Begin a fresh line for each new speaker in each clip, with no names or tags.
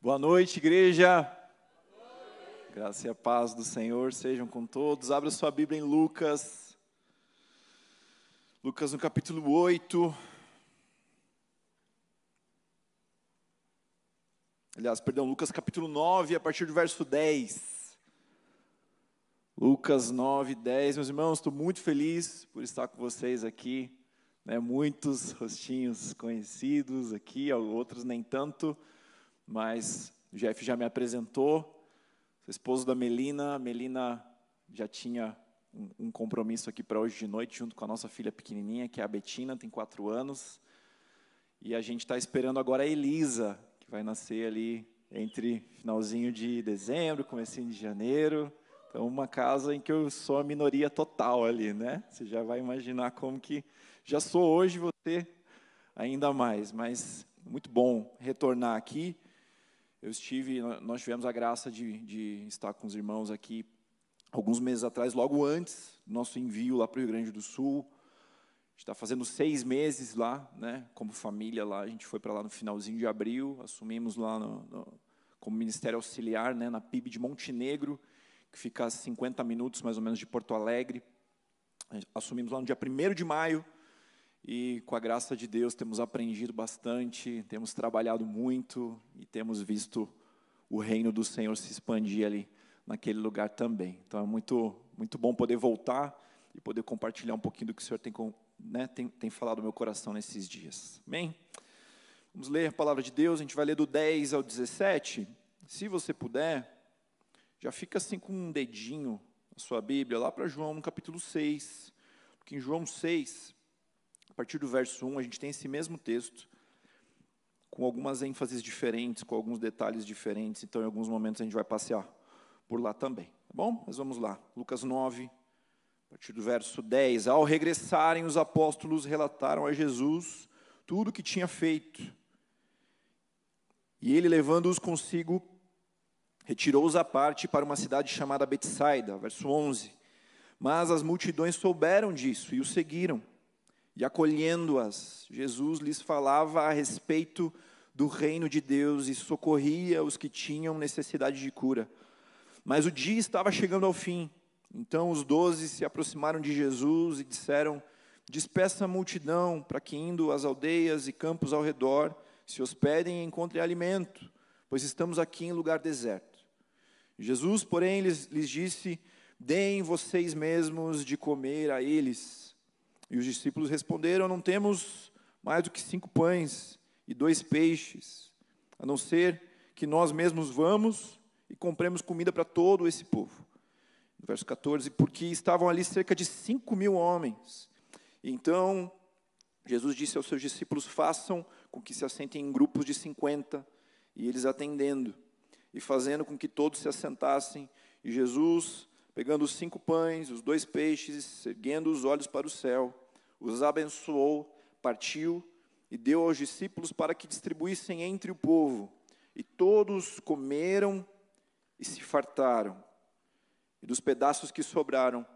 Boa noite, igreja. Graça e a paz do Senhor sejam com todos. Abra sua Bíblia em Lucas. Lucas no capítulo 8. Aliás, perdão, Lucas capítulo 9, a partir do verso 10. Lucas 9, 10. Meus irmãos, estou muito feliz por estar com vocês aqui. Né, muitos rostinhos conhecidos aqui, outros nem tanto, mas o Jeff já me apresentou. Sou esposo da Melina. A Melina já tinha um, um compromisso aqui para hoje de noite, junto com a nossa filha pequenininha, que é a Betina, tem quatro anos. E a gente está esperando agora a Elisa, que vai nascer ali entre finalzinho de dezembro, comecinho de janeiro. Então, uma casa em que eu sou a minoria total ali, né? Você já vai imaginar como que já sou hoje você ainda mais, mas muito bom retornar aqui. Eu estive, nós tivemos a graça de, de estar com os irmãos aqui alguns meses atrás, logo antes do nosso envio lá para o Rio Grande do Sul. A gente está fazendo seis meses lá, né, como família lá. A gente foi para lá no finalzinho de abril, assumimos lá no, no, como ministério auxiliar, né, na PIB de Montenegro, que fica a 50 minutos mais ou menos de Porto Alegre. Assumimos lá no dia 1 de maio e com a graça de Deus temos aprendido bastante, temos trabalhado muito e temos visto o reino do Senhor se expandir ali naquele lugar também. Então é muito, muito bom poder voltar e poder compartilhar um pouquinho do que o Senhor tem, né, tem, tem falado no meu coração nesses dias. Amém? Vamos ler a palavra de Deus, a gente vai ler do 10 ao 17. Se você puder, já fica assim com um dedinho na sua Bíblia, lá para João, no capítulo 6. Porque em João 6, partir do verso 1, a gente tem esse mesmo texto, com algumas ênfases diferentes, com alguns detalhes diferentes, então em alguns momentos a gente vai passear por lá também. Tá bom? Mas vamos lá. Lucas 9, a partir do verso 10. Ao regressarem, os apóstolos relataram a Jesus tudo o que tinha feito. E ele, levando-os consigo, retirou-os à parte para uma cidade chamada Betsaida, verso 11. Mas as multidões souberam disso e o seguiram. E acolhendo-as, Jesus lhes falava a respeito do reino de Deus e socorria os que tinham necessidade de cura. Mas o dia estava chegando ao fim. Então os doze se aproximaram de Jesus e disseram: Despeça a multidão, para que indo às aldeias e campos ao redor se hospedem e encontrem alimento, pois estamos aqui em lugar deserto. Jesus, porém, lhes, lhes disse: Deem vocês mesmos de comer a eles. E os discípulos responderam: Não temos mais do que cinco pães e dois peixes, a não ser que nós mesmos vamos e compremos comida para todo esse povo. Verso 14: Porque estavam ali cerca de cinco mil homens. Então Jesus disse aos seus discípulos: Façam com que se assentem em grupos de cinquenta, e eles atendendo, e fazendo com que todos se assentassem. E Jesus pegando os cinco pães, os dois peixes, erguendo os olhos para o céu, os abençoou, partiu e deu aos discípulos para que distribuíssem entre o povo. E todos comeram e se fartaram. E dos pedaços que sobraram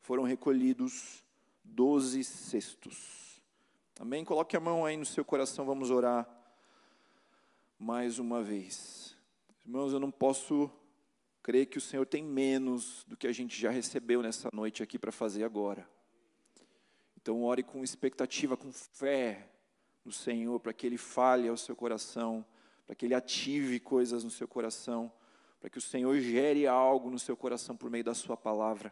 foram recolhidos doze cestos. Amém? Coloque a mão aí no seu coração, vamos orar mais uma vez. Irmãos, eu não posso creio que o Senhor tem menos do que a gente já recebeu nessa noite aqui para fazer agora. Então, ore com expectativa, com fé no Senhor, para que Ele fale ao seu coração, para que Ele ative coisas no seu coração, para que o Senhor gere algo no seu coração por meio da Sua palavra.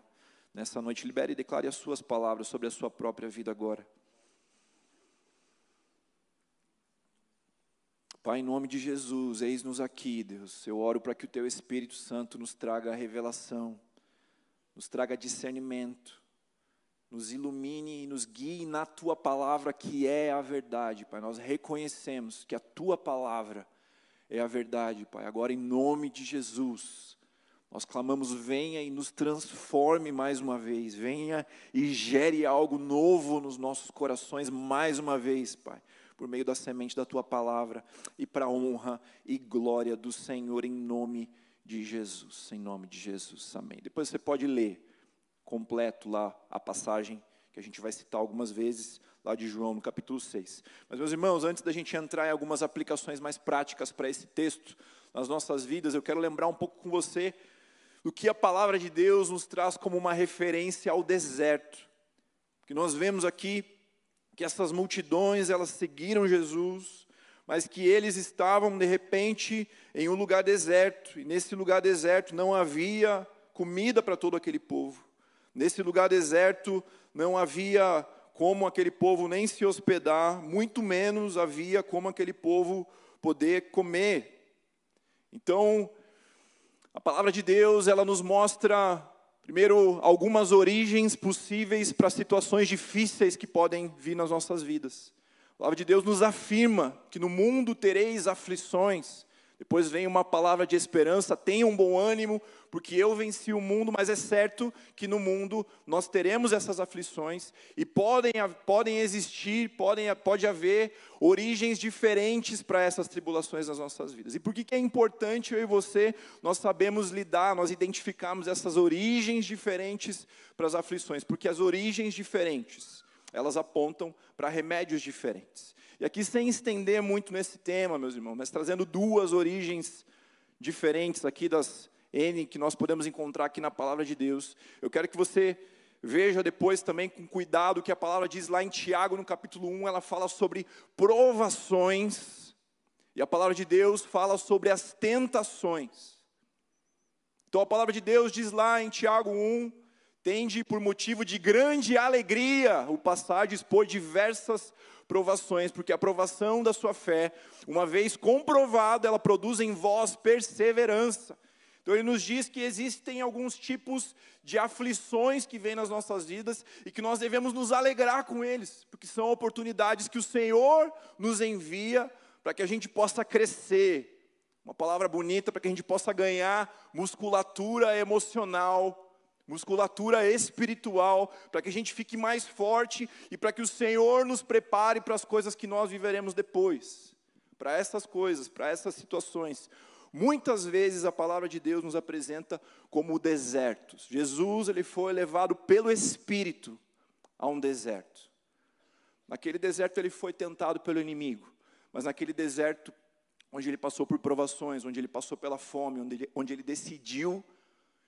Nessa noite, libere e declare as Suas palavras sobre a Sua própria vida agora. Pai, em nome de Jesus, eis-nos aqui, Deus. Eu oro para que o Teu Espírito Santo nos traga revelação, nos traga discernimento, nos ilumine e nos guie na Tua palavra, que é a verdade, Pai. Nós reconhecemos que a Tua palavra é a verdade, Pai. Agora, em nome de Jesus, nós clamamos: venha e nos transforme mais uma vez, venha e gere algo novo nos nossos corações mais uma vez, Pai por meio da semente da tua palavra e para a honra e glória do Senhor em nome de Jesus. Em nome de Jesus. Amém. Depois você pode ler completo lá a passagem que a gente vai citar algumas vezes lá de João no capítulo 6. Mas meus irmãos, antes da gente entrar em algumas aplicações mais práticas para esse texto, nas nossas vidas, eu quero lembrar um pouco com você do que a palavra de Deus nos traz como uma referência ao deserto. Que nós vemos aqui que essas multidões, elas seguiram Jesus, mas que eles estavam de repente em um lugar deserto, e nesse lugar deserto não havia comida para todo aquele povo. Nesse lugar deserto não havia como aquele povo nem se hospedar, muito menos havia como aquele povo poder comer. Então, a palavra de Deus, ela nos mostra primeiro algumas origens possíveis para situações difíceis que podem vir nas nossas vidas. A palavra de Deus nos afirma que no mundo tereis aflições. Depois vem uma palavra de esperança, tenham um bom ânimo, porque eu venci o mundo, mas é certo que no mundo nós teremos essas aflições e podem, podem existir, podem, pode haver origens diferentes para essas tribulações nas nossas vidas. E por que, que é importante eu e você, nós sabemos lidar, nós identificarmos essas origens diferentes para as aflições? Porque as origens diferentes, elas apontam para remédios diferentes. E aqui, sem estender muito nesse tema, meus irmãos, mas trazendo duas origens diferentes aqui das N que nós podemos encontrar aqui na palavra de Deus. Eu quero que você veja depois também com cuidado que a palavra diz lá em Tiago, no capítulo 1, ela fala sobre provações, e a palavra de Deus fala sobre as tentações. Então a palavra de Deus diz lá em Tiago 1, tende por motivo de grande alegria o passar por diversas provações, porque a provação da sua fé, uma vez comprovada, ela produz em vós perseverança. Então ele nos diz que existem alguns tipos de aflições que vêm nas nossas vidas e que nós devemos nos alegrar com eles, porque são oportunidades que o Senhor nos envia para que a gente possa crescer. Uma palavra bonita para que a gente possa ganhar musculatura emocional, musculatura espiritual, para que a gente fique mais forte e para que o Senhor nos prepare para as coisas que nós viveremos depois. Para essas coisas, para essas situações. Muitas vezes a palavra de Deus nos apresenta como desertos. Jesus ele foi levado pelo Espírito a um deserto. Naquele deserto ele foi tentado pelo inimigo, mas naquele deserto onde ele passou por provações, onde ele passou pela fome, onde ele, onde ele decidiu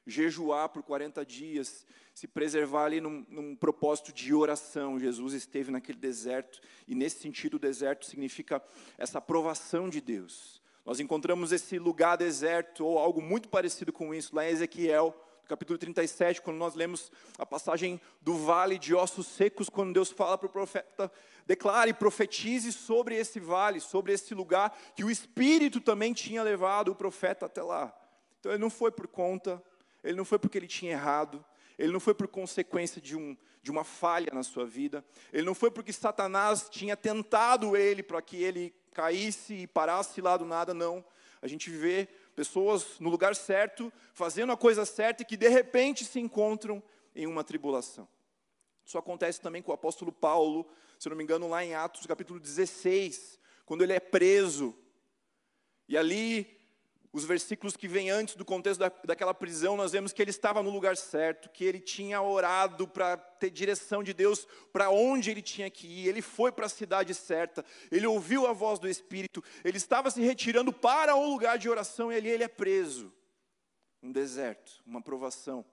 jejuar por 40 dias, se preservar ali num, num, propósito de oração. Jesus esteve naquele deserto, e nesse sentido, o deserto significa essa aprovação de Deus. Nós encontramos esse lugar deserto, ou algo muito parecido com isso, lá em Ezequiel, capítulo 37, quando nós lemos a passagem do vale de ossos secos, quando Deus fala para o profeta, declare, profetize sobre esse vale, sobre esse lugar, que o Espírito também tinha levado o profeta até lá. Então ele não foi por conta ele não foi porque ele tinha errado, ele não foi por consequência de, um, de uma falha na sua vida, ele não foi porque Satanás tinha tentado ele para que ele caísse e parasse lá do nada, não. A gente vê pessoas no lugar certo, fazendo a coisa certa e que de repente se encontram em uma tribulação. Isso acontece também com o apóstolo Paulo, se não me engano, lá em Atos capítulo 16, quando ele é preso. E ali os versículos que vêm antes do contexto da, daquela prisão, nós vemos que ele estava no lugar certo, que ele tinha orado para ter direção de Deus para onde ele tinha que ir, ele foi para a cidade certa, ele ouviu a voz do Espírito, ele estava se retirando para um lugar de oração e ali ele é preso. Um deserto, uma provação,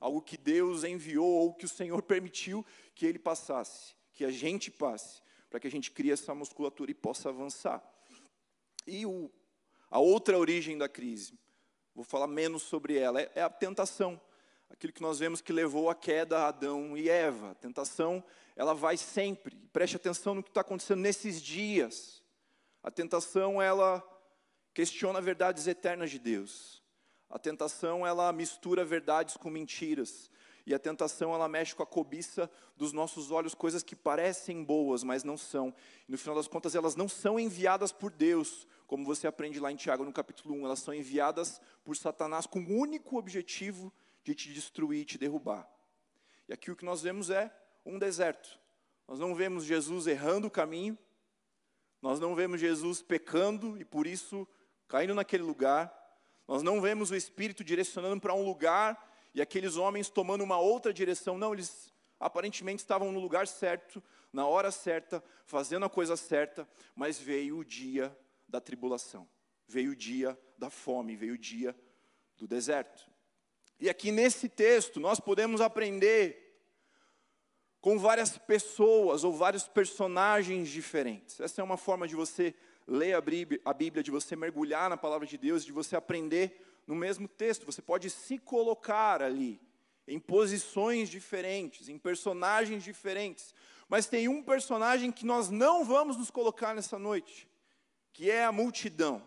algo que Deus enviou ou que o Senhor permitiu que ele passasse, que a gente passe, para que a gente crie essa musculatura e possa avançar. E o a outra origem da crise, vou falar menos sobre ela, é, é a tentação. Aquilo que nós vemos que levou à queda Adão e Eva. A tentação, ela vai sempre. Preste atenção no que está acontecendo nesses dias. A tentação, ela questiona verdades eternas de Deus. A tentação, ela mistura verdades com mentiras. E a tentação, ela mexe com a cobiça dos nossos olhos, coisas que parecem boas, mas não são. E no final das contas, elas não são enviadas por Deus, como você aprende lá em Tiago, no capítulo 1. Elas são enviadas por Satanás com o único objetivo de te destruir, te derrubar. E aqui o que nós vemos é um deserto. Nós não vemos Jesus errando o caminho, nós não vemos Jesus pecando e por isso caindo naquele lugar, nós não vemos o Espírito direcionando para um lugar e aqueles homens tomando uma outra direção. Não, eles aparentemente estavam no lugar certo, na hora certa, fazendo a coisa certa, mas veio o dia da tribulação. veio o dia da fome, veio o dia do deserto. E aqui nesse texto nós podemos aprender com várias pessoas ou vários personagens diferentes. Essa é uma forma de você ler a Bíblia, de você mergulhar na palavra de Deus, de você aprender no mesmo texto. Você pode se colocar ali, em posições diferentes, em personagens diferentes. Mas tem um personagem que nós não vamos nos colocar nessa noite, que é a multidão.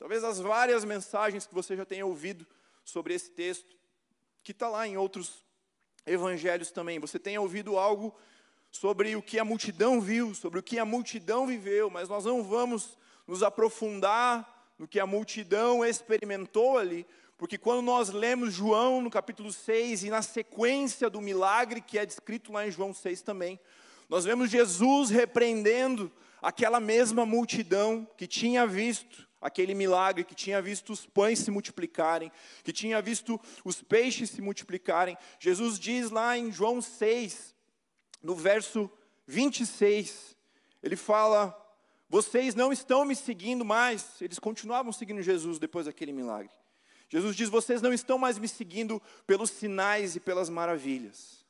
Talvez as várias mensagens que você já tenha ouvido sobre esse texto, que está lá em outros evangelhos também. Você tenha ouvido algo sobre o que a multidão viu, sobre o que a multidão viveu, mas nós não vamos nos aprofundar no que a multidão experimentou ali, porque quando nós lemos João no capítulo 6 e na sequência do milagre que é descrito lá em João 6 também, nós vemos Jesus repreendendo aquela mesma multidão que tinha visto aquele milagre, que tinha visto os pães se multiplicarem, que tinha visto os peixes se multiplicarem. Jesus diz lá em João 6, no verso 26, ele fala: Vocês não estão me seguindo mais. Eles continuavam seguindo Jesus depois daquele milagre. Jesus diz: Vocês não estão mais me seguindo pelos sinais e pelas maravilhas.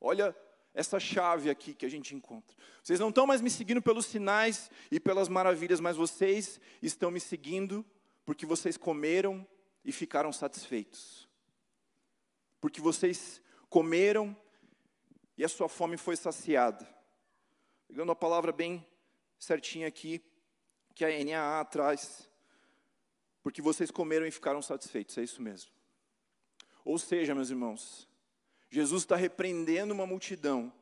Olha essa chave aqui que a gente encontra. Vocês não estão mais me seguindo pelos sinais e pelas maravilhas, mas vocês estão me seguindo porque vocês comeram e ficaram satisfeitos. Porque vocês comeram e a sua fome foi saciada. Pegando a palavra bem certinha aqui, que a NAA traz. Porque vocês comeram e ficaram satisfeitos, é isso mesmo. Ou seja, meus irmãos, Jesus está repreendendo uma multidão,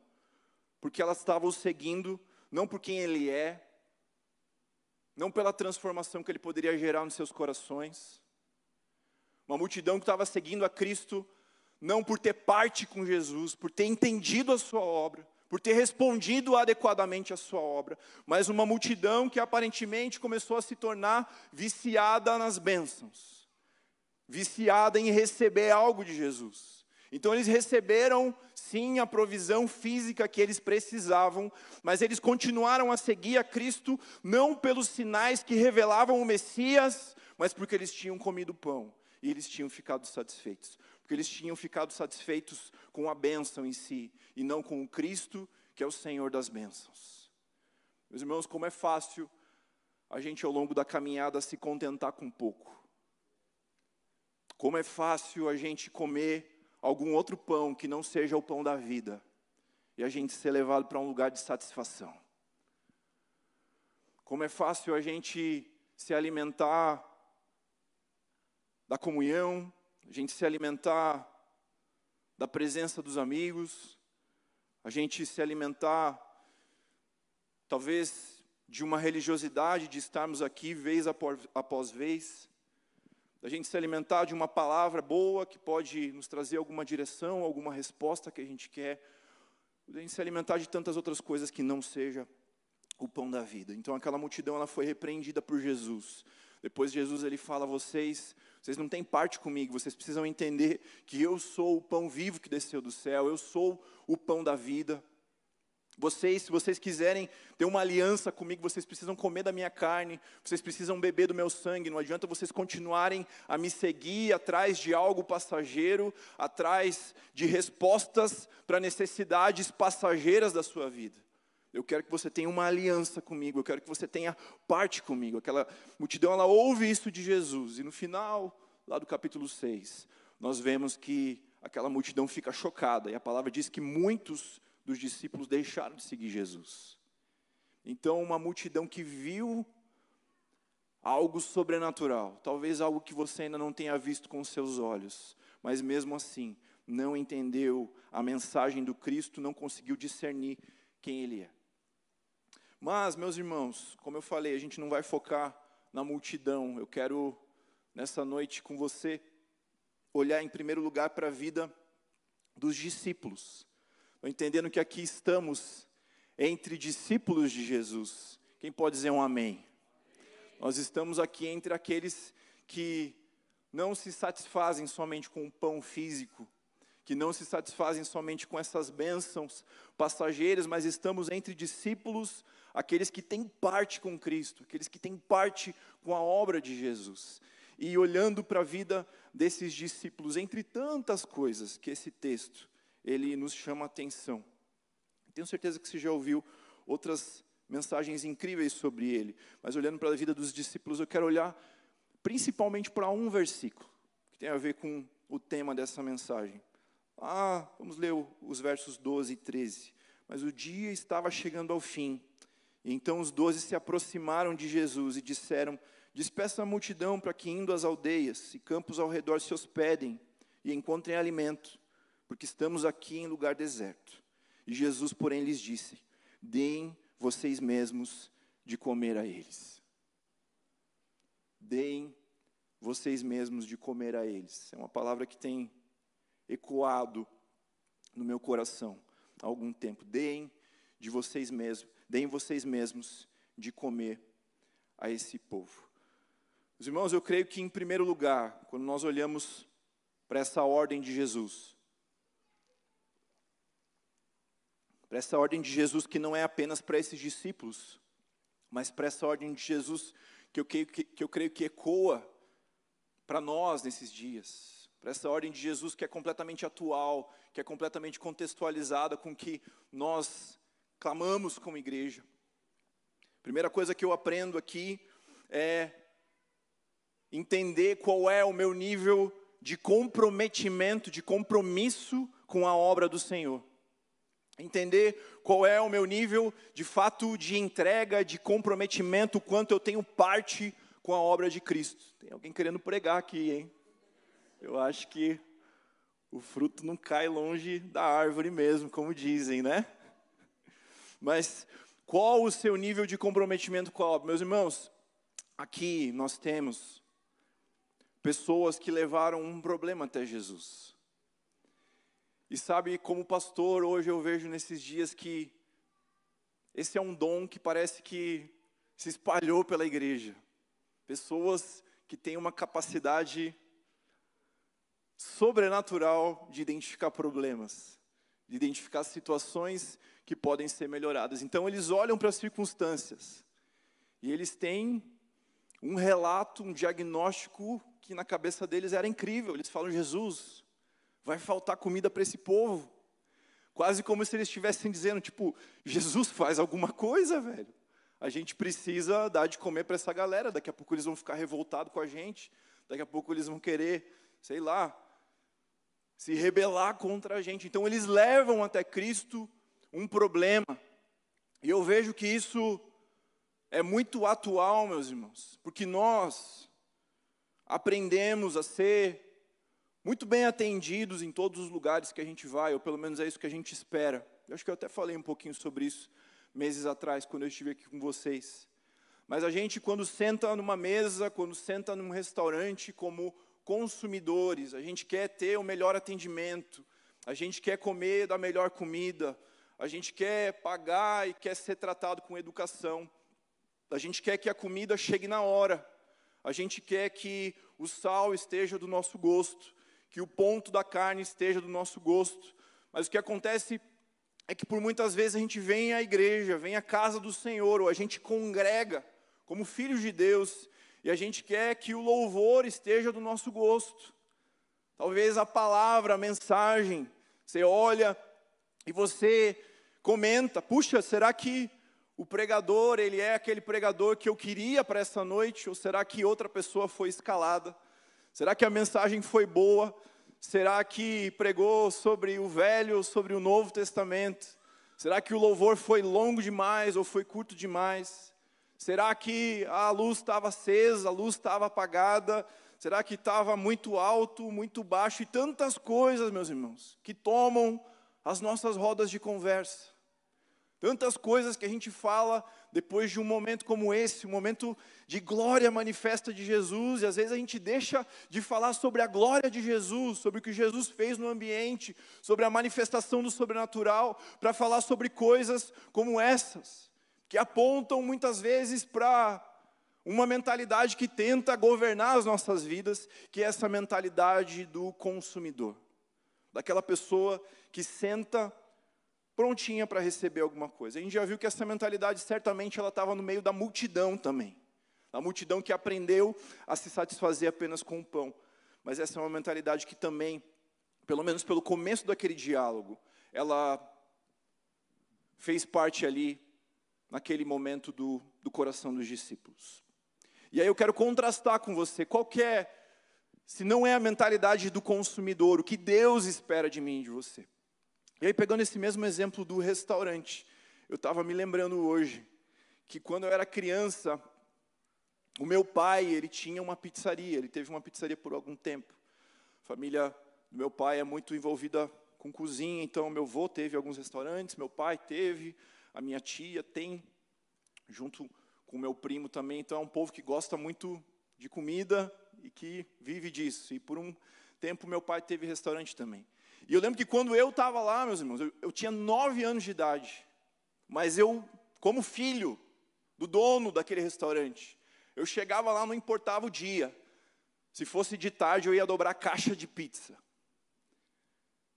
porque elas estavam seguindo, não por quem Ele é, não pela transformação que Ele poderia gerar nos seus corações. Uma multidão que estava seguindo a Cristo, não por ter parte com Jesus, por ter entendido a Sua obra, por ter respondido adequadamente à Sua obra, mas uma multidão que aparentemente começou a se tornar viciada nas bênçãos, viciada em receber algo de Jesus. Então eles receberam sim a provisão física que eles precisavam, mas eles continuaram a seguir a Cristo não pelos sinais que revelavam o Messias, mas porque eles tinham comido pão e eles tinham ficado satisfeitos. Porque eles tinham ficado satisfeitos com a bênção em si e não com o Cristo, que é o Senhor das bênçãos. Meus irmãos, como é fácil a gente ao longo da caminhada se contentar com pouco. Como é fácil a gente comer algum outro pão que não seja o pão da vida e a gente ser levado para um lugar de satisfação. Como é fácil a gente se alimentar da comunhão, a gente se alimentar da presença dos amigos, a gente se alimentar, talvez, de uma religiosidade de estarmos aqui vez após vez, da gente se alimentar de uma palavra boa que pode nos trazer alguma direção, alguma resposta que a gente quer, da gente se alimentar de tantas outras coisas que não seja o pão da vida. Então aquela multidão ela foi repreendida por Jesus. Depois Jesus ele fala: "Vocês, vocês não têm parte comigo, vocês precisam entender que eu sou o pão vivo que desceu do céu, eu sou o pão da vida. Vocês, se vocês quiserem ter uma aliança comigo, vocês precisam comer da minha carne, vocês precisam beber do meu sangue. Não adianta vocês continuarem a me seguir atrás de algo passageiro, atrás de respostas para necessidades passageiras da sua vida. Eu quero que você tenha uma aliança comigo, eu quero que você tenha parte comigo. Aquela multidão, ela ouve isso de Jesus. E no final, lá do capítulo 6, nós vemos que aquela multidão fica chocada. E a palavra diz que muitos dos discípulos deixaram de seguir Jesus. Então, uma multidão que viu algo sobrenatural, talvez algo que você ainda não tenha visto com seus olhos, mas mesmo assim, não entendeu a mensagem do Cristo, não conseguiu discernir quem Ele é. Mas, meus irmãos, como eu falei, a gente não vai focar na multidão. Eu quero, nessa noite com você, olhar em primeiro lugar para a vida dos discípulos entendendo que aqui estamos entre discípulos de Jesus. Quem pode dizer um amém? Nós estamos aqui entre aqueles que não se satisfazem somente com o pão físico, que não se satisfazem somente com essas bênçãos passageiras, mas estamos entre discípulos aqueles que têm parte com Cristo, aqueles que têm parte com a obra de Jesus. E olhando para a vida desses discípulos, entre tantas coisas que esse texto ele nos chama a atenção. Tenho certeza que você já ouviu outras mensagens incríveis sobre ele, mas olhando para a vida dos discípulos, eu quero olhar principalmente para um versículo que tem a ver com o tema dessa mensagem. Ah, vamos ler os versos 12 e 13. Mas o dia estava chegando ao fim. Então os doze se aproximaram de Jesus e disseram: Despeça a multidão para que, indo às aldeias e campos ao redor, se hospedem e encontrem alimento, porque estamos aqui em lugar deserto. E Jesus, porém, lhes disse: Deem vocês mesmos de comer a eles. Deem vocês mesmos de comer a eles. É uma palavra que tem ecoado no meu coração há algum tempo. Deem de vocês mesmos, deem vocês mesmos de comer a esse povo. Os irmãos, eu creio que em primeiro lugar, quando nós olhamos para essa ordem de Jesus, para essa ordem de Jesus que não é apenas para esses discípulos, mas para essa ordem de Jesus que eu creio que, que, eu creio que ecoa para nós nesses dias para essa ordem de Jesus que é completamente atual, que é completamente contextualizada com que nós clamamos como igreja. Primeira coisa que eu aprendo aqui é entender qual é o meu nível de comprometimento, de compromisso com a obra do Senhor. Entender qual é o meu nível de fato de entrega, de comprometimento, quanto eu tenho parte com a obra de Cristo. Tem alguém querendo pregar aqui, hein? eu acho que o fruto não cai longe da árvore mesmo, como dizem, né? Mas qual o seu nível de comprometimento com a obra? Meus irmãos, aqui nós temos pessoas que levaram um problema até Jesus. E sabe, como pastor, hoje eu vejo nesses dias que esse é um dom que parece que se espalhou pela igreja. Pessoas que têm uma capacidade sobrenatural de identificar problemas, de identificar situações que podem ser melhoradas. Então eles olham para as circunstâncias e eles têm um relato, um diagnóstico que na cabeça deles era incrível. Eles falam: Jesus, vai faltar comida para esse povo. Quase como se eles estivessem dizendo, tipo, Jesus faz alguma coisa, velho. A gente precisa dar de comer para essa galera. Daqui a pouco eles vão ficar revoltados com a gente. Daqui a pouco eles vão querer, sei lá, se rebelar contra a gente. Então eles levam até Cristo um problema. E eu vejo que isso é muito atual, meus irmãos, porque nós aprendemos a ser muito bem atendidos em todos os lugares que a gente vai, ou pelo menos é isso que a gente espera. Eu acho que eu até falei um pouquinho sobre isso meses atrás, quando eu estive aqui com vocês. Mas a gente, quando senta numa mesa, quando senta num restaurante, como consumidores, a gente quer ter o melhor atendimento, a gente quer comer da melhor comida, a gente quer pagar e quer ser tratado com educação, a gente quer que a comida chegue na hora, a gente quer que o sal esteja do nosso gosto, que o ponto da carne esteja do nosso gosto, mas o que acontece é que por muitas vezes a gente vem à igreja, vem à casa do Senhor, ou a gente congrega como filhos de Deus, e a gente quer que o louvor esteja do nosso gosto. Talvez a palavra, a mensagem, você olha e você comenta: puxa, será que o pregador, ele é aquele pregador que eu queria para essa noite? Ou será que outra pessoa foi escalada? Será que a mensagem foi boa? Será que pregou sobre o Velho ou sobre o Novo Testamento? Será que o louvor foi longo demais ou foi curto demais? Será que a luz estava acesa, a luz estava apagada? Será que estava muito alto, muito baixo? E tantas coisas, meus irmãos, que tomam as nossas rodas de conversa. Tantas coisas que a gente fala depois de um momento como esse, um momento de glória manifesta de Jesus, e às vezes a gente deixa de falar sobre a glória de Jesus, sobre o que Jesus fez no ambiente, sobre a manifestação do sobrenatural, para falar sobre coisas como essas que apontam muitas vezes para uma mentalidade que tenta governar as nossas vidas, que é essa mentalidade do consumidor, daquela pessoa que senta prontinha para receber alguma coisa. A gente já viu que essa mentalidade certamente ela estava no meio da multidão também. A multidão que aprendeu a se satisfazer apenas com o pão. Mas essa é uma mentalidade que também, pelo menos pelo começo daquele diálogo, ela fez parte ali, naquele momento, do, do coração dos discípulos. E aí eu quero contrastar com você qual é, se não é a mentalidade do consumidor, o que Deus espera de mim e de você. E aí, pegando esse mesmo exemplo do restaurante, eu estava me lembrando hoje que quando eu era criança, o meu pai, ele tinha uma pizzaria, ele teve uma pizzaria por algum tempo. A família do meu pai é muito envolvida com cozinha, então meu avô teve alguns restaurantes, meu pai teve, a minha tia tem, junto com meu primo também. Então é um povo que gosta muito de comida e que vive disso. E por um tempo meu pai teve restaurante também. E eu lembro que quando eu estava lá, meus irmãos, eu, eu tinha nove anos de idade. Mas eu, como filho do dono daquele restaurante, eu chegava lá, não importava o dia. Se fosse de tarde, eu ia dobrar caixa de pizza.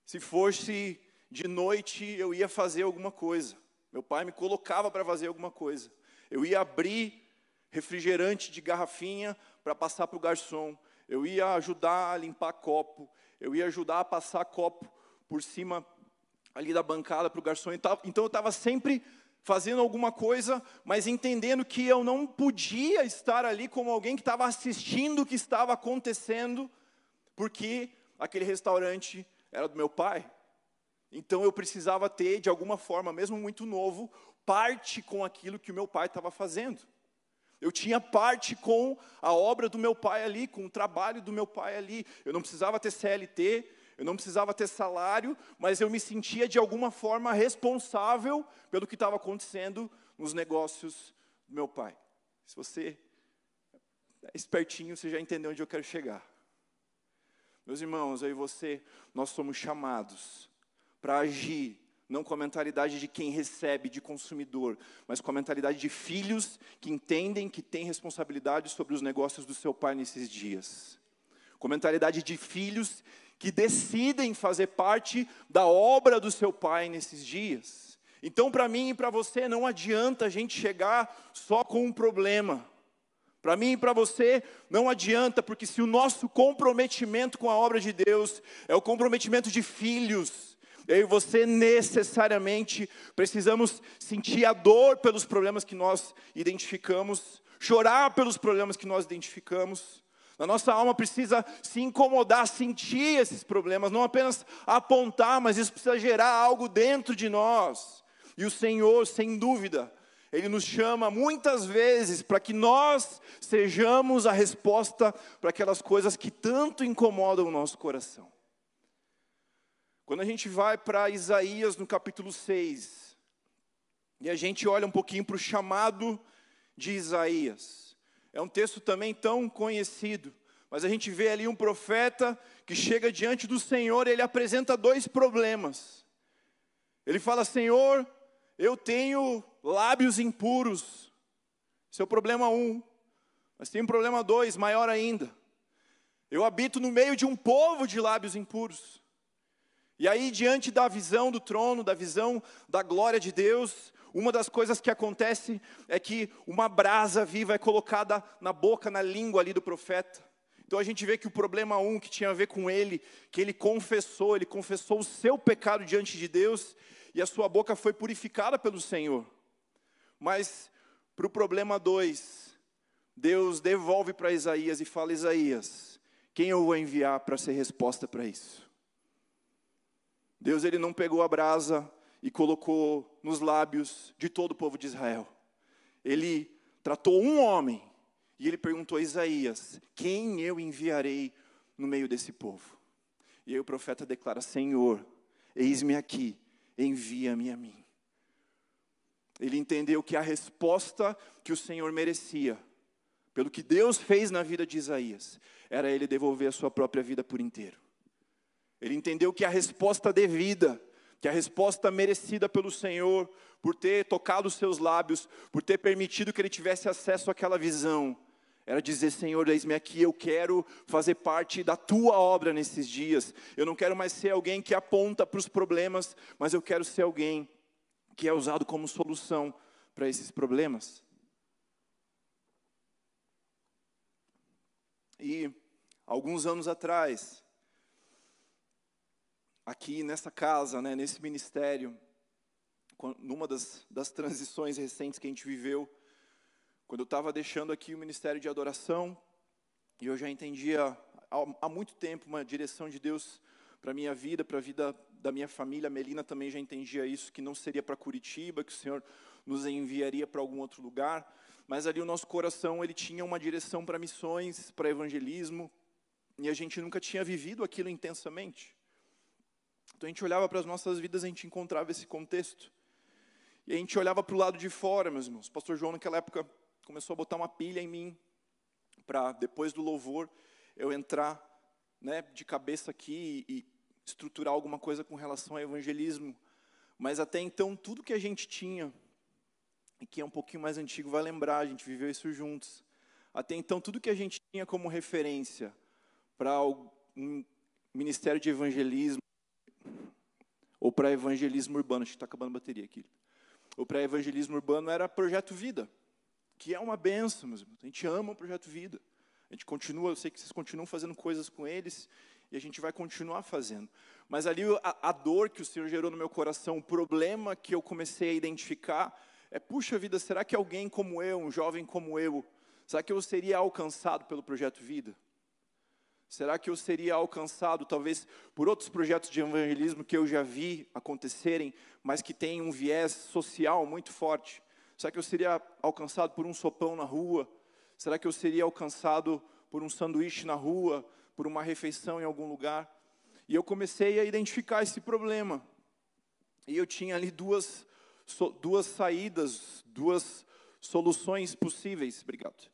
Se fosse de noite, eu ia fazer alguma coisa. Meu pai me colocava para fazer alguma coisa. Eu ia abrir refrigerante de garrafinha para passar para o garçom. Eu ia ajudar a limpar copo. Eu ia ajudar a passar copo por cima ali da bancada para o garçom. Então eu estava sempre fazendo alguma coisa, mas entendendo que eu não podia estar ali como alguém que estava assistindo o que estava acontecendo, porque aquele restaurante era do meu pai. Então eu precisava ter, de alguma forma, mesmo muito novo, parte com aquilo que o meu pai estava fazendo. Eu tinha parte com a obra do meu pai ali, com o trabalho do meu pai ali. Eu não precisava ter CLT, eu não precisava ter salário, mas eu me sentia de alguma forma responsável pelo que estava acontecendo nos negócios do meu pai. Se você é espertinho, você já entendeu onde eu quero chegar. Meus irmãos, eu e você, nós somos chamados para agir, não com a mentalidade de quem recebe, de consumidor, mas com a mentalidade de filhos que entendem que têm responsabilidade sobre os negócios do seu pai nesses dias. Com a mentalidade de filhos que decidem fazer parte da obra do seu pai nesses dias. Então, para mim e para você, não adianta a gente chegar só com um problema. Para mim e para você não adianta, porque se o nosso comprometimento com a obra de Deus é o comprometimento de filhos, eu e você necessariamente precisamos sentir a dor pelos problemas que nós identificamos, chorar pelos problemas que nós identificamos. A nossa alma precisa se incomodar, sentir esses problemas, não apenas apontar, mas isso precisa gerar algo dentro de nós. E o Senhor, sem dúvida, ele nos chama muitas vezes para que nós sejamos a resposta para aquelas coisas que tanto incomodam o nosso coração. Quando a gente vai para Isaías no capítulo 6, e a gente olha um pouquinho para o chamado de Isaías, é um texto também tão conhecido, mas a gente vê ali um profeta que chega diante do Senhor e ele apresenta dois problemas. Ele fala: Senhor, eu tenho lábios impuros. Esse é o problema um. Mas tem um problema dois, maior ainda. Eu habito no meio de um povo de lábios impuros. E aí, diante da visão do trono, da visão da glória de Deus, uma das coisas que acontece é que uma brasa viva é colocada na boca, na língua ali do profeta. Então a gente vê que o problema um que tinha a ver com ele, que ele confessou, ele confessou o seu pecado diante de Deus, e a sua boca foi purificada pelo Senhor. Mas para o problema dois, Deus devolve para Isaías e fala: Isaías, quem eu vou enviar para ser resposta para isso? Deus ele não pegou a brasa e colocou nos lábios de todo o povo de Israel. Ele tratou um homem e ele perguntou a Isaías: Quem eu enviarei no meio desse povo? E aí o profeta declara: Senhor, eis-me aqui, envia-me a mim. Ele entendeu que a resposta que o Senhor merecia, pelo que Deus fez na vida de Isaías, era ele devolver a sua própria vida por inteiro. Ele entendeu que a resposta devida, que a resposta merecida pelo Senhor, por ter tocado os seus lábios, por ter permitido que ele tivesse acesso àquela visão, Era dizer, Senhor, eis-me aqui, eu quero fazer parte da tua obra nesses dias. Eu não quero mais ser alguém que aponta para os problemas, mas eu quero ser alguém que é usado como solução para esses problemas. E alguns anos atrás, aqui nessa casa, né, nesse ministério, numa das, das transições recentes que a gente viveu, quando eu estava deixando aqui o ministério de adoração, e eu já entendia há, há muito tempo uma direção de Deus para minha vida, para a vida da minha família. A Melina também já entendia isso, que não seria para Curitiba, que o Senhor nos enviaria para algum outro lugar. Mas ali o nosso coração, ele tinha uma direção para missões, para evangelismo, e a gente nunca tinha vivido aquilo intensamente. Então a gente olhava para as nossas vidas, a gente encontrava esse contexto. E a gente olhava para o lado de fora, meus irmãos. O pastor João, naquela época, começou a botar uma pilha em mim, para depois do louvor eu entrar né, de cabeça aqui e estruturar alguma coisa com relação ao evangelismo. Mas até então, tudo que a gente tinha, e que é um pouquinho mais antigo, vai lembrar, a gente viveu isso juntos. Até então, tudo que a gente tinha como referência para um ministério de evangelismo, ou para evangelismo urbano, acho que está acabando a bateria aqui, ou para evangelismo urbano era Projeto Vida que é uma benção, meus irmãos. A gente ama o Projeto Vida. A gente continua, eu sei que vocês continuam fazendo coisas com eles, e a gente vai continuar fazendo. Mas ali a, a dor que o Senhor gerou no meu coração, o problema que eu comecei a identificar, é, puxa vida, será que alguém como eu, um jovem como eu, será que eu seria alcançado pelo Projeto Vida? Será que eu seria alcançado, talvez, por outros projetos de evangelismo que eu já vi acontecerem, mas que têm um viés social muito forte? Será que eu seria alcançado por um sopão na rua? Será que eu seria alcançado por um sanduíche na rua, por uma refeição em algum lugar? E eu comecei a identificar esse problema. E eu tinha ali duas, duas saídas, duas soluções possíveis. Obrigado.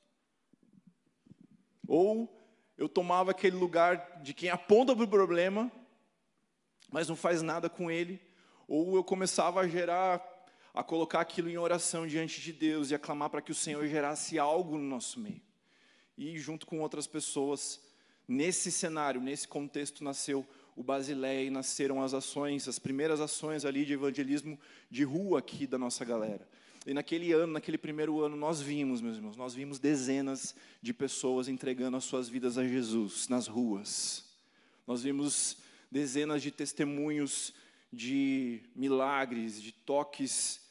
Ou eu tomava aquele lugar de quem aponta para o problema, mas não faz nada com ele, ou eu começava a gerar a colocar aquilo em oração diante de Deus e a clamar para que o Senhor gerasse algo no nosso meio. E junto com outras pessoas, nesse cenário, nesse contexto, nasceu o Basileia e nasceram as ações, as primeiras ações ali de evangelismo de rua aqui da nossa galera. E naquele ano, naquele primeiro ano, nós vimos, meus irmãos, nós vimos dezenas de pessoas entregando as suas vidas a Jesus nas ruas. Nós vimos dezenas de testemunhos de milagres, de toques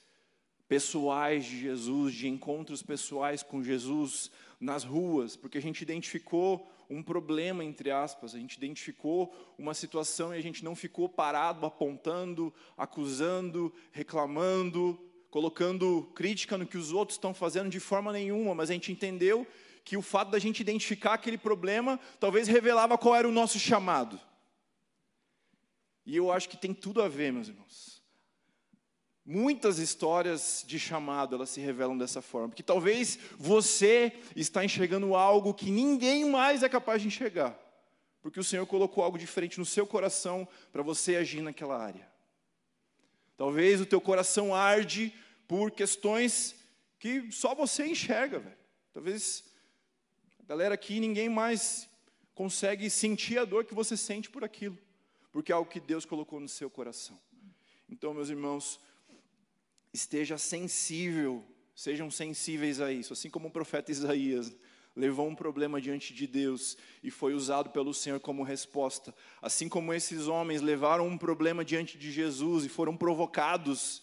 pessoais de Jesus, de encontros pessoais com Jesus nas ruas, porque a gente identificou um problema, entre aspas, a gente identificou uma situação e a gente não ficou parado apontando, acusando, reclamando, colocando crítica no que os outros estão fazendo de forma nenhuma, mas a gente entendeu que o fato da gente identificar aquele problema talvez revelava qual era o nosso chamado. E eu acho que tem tudo a ver, meus irmãos. Muitas histórias de chamado, elas se revelam dessa forma. Porque talvez você está enxergando algo que ninguém mais é capaz de enxergar. Porque o Senhor colocou algo diferente no seu coração para você agir naquela área. Talvez o teu coração arde por questões que só você enxerga, velho. Talvez a galera aqui, ninguém mais consegue sentir a dor que você sente por aquilo. Porque é algo que Deus colocou no seu coração. Então, meus irmãos, esteja sensível, sejam sensíveis a isso, assim como o profeta Isaías levou um problema diante de Deus e foi usado pelo Senhor como resposta, assim como esses homens levaram um problema diante de Jesus e foram provocados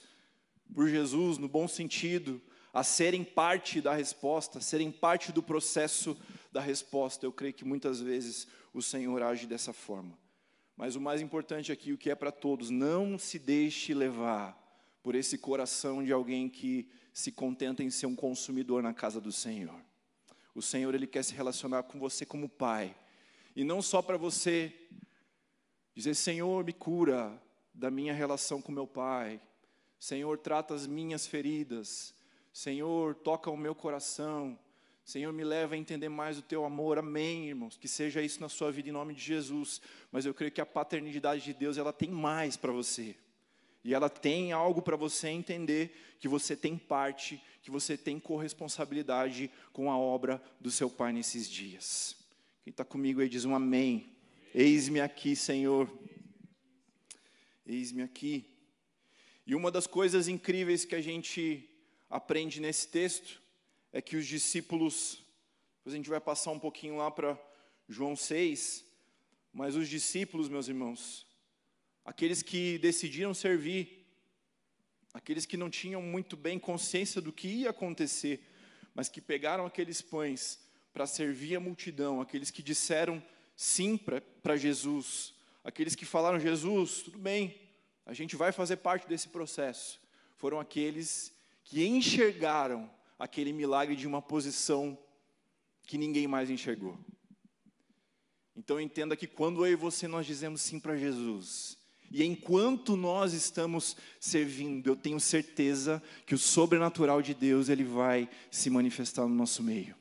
por Jesus, no bom sentido, a serem parte da resposta, a serem parte do processo da resposta. Eu creio que muitas vezes o Senhor age dessa forma. Mas o mais importante aqui, o que é para todos, não se deixe levar por esse coração de alguém que se contenta em ser um consumidor na casa do Senhor. O Senhor ele quer se relacionar com você como pai, e não só para você dizer Senhor me cura da minha relação com meu pai, Senhor trata as minhas feridas, Senhor toca o meu coração, Senhor me leva a entender mais o teu amor. Amém, irmãos. Que seja isso na sua vida em nome de Jesus. Mas eu creio que a paternidade de Deus ela tem mais para você. E ela tem algo para você entender que você tem parte, que você tem corresponsabilidade com a obra do seu Pai nesses dias. Quem está comigo aí diz um amém. Eis-me aqui, Senhor. Eis-me aqui. E uma das coisas incríveis que a gente aprende nesse texto é que os discípulos, depois a gente vai passar um pouquinho lá para João 6, mas os discípulos, meus irmãos, aqueles que decidiram servir, aqueles que não tinham muito bem consciência do que ia acontecer, mas que pegaram aqueles pães para servir a multidão, aqueles que disseram sim para Jesus, aqueles que falaram: Jesus, tudo bem, a gente vai fazer parte desse processo, foram aqueles que enxergaram aquele milagre de uma posição que ninguém mais enxergou. Então entenda que quando eu e você nós dizemos sim para Jesus, e enquanto nós estamos servindo, eu tenho certeza que o sobrenatural de Deus ele vai se manifestar no nosso meio.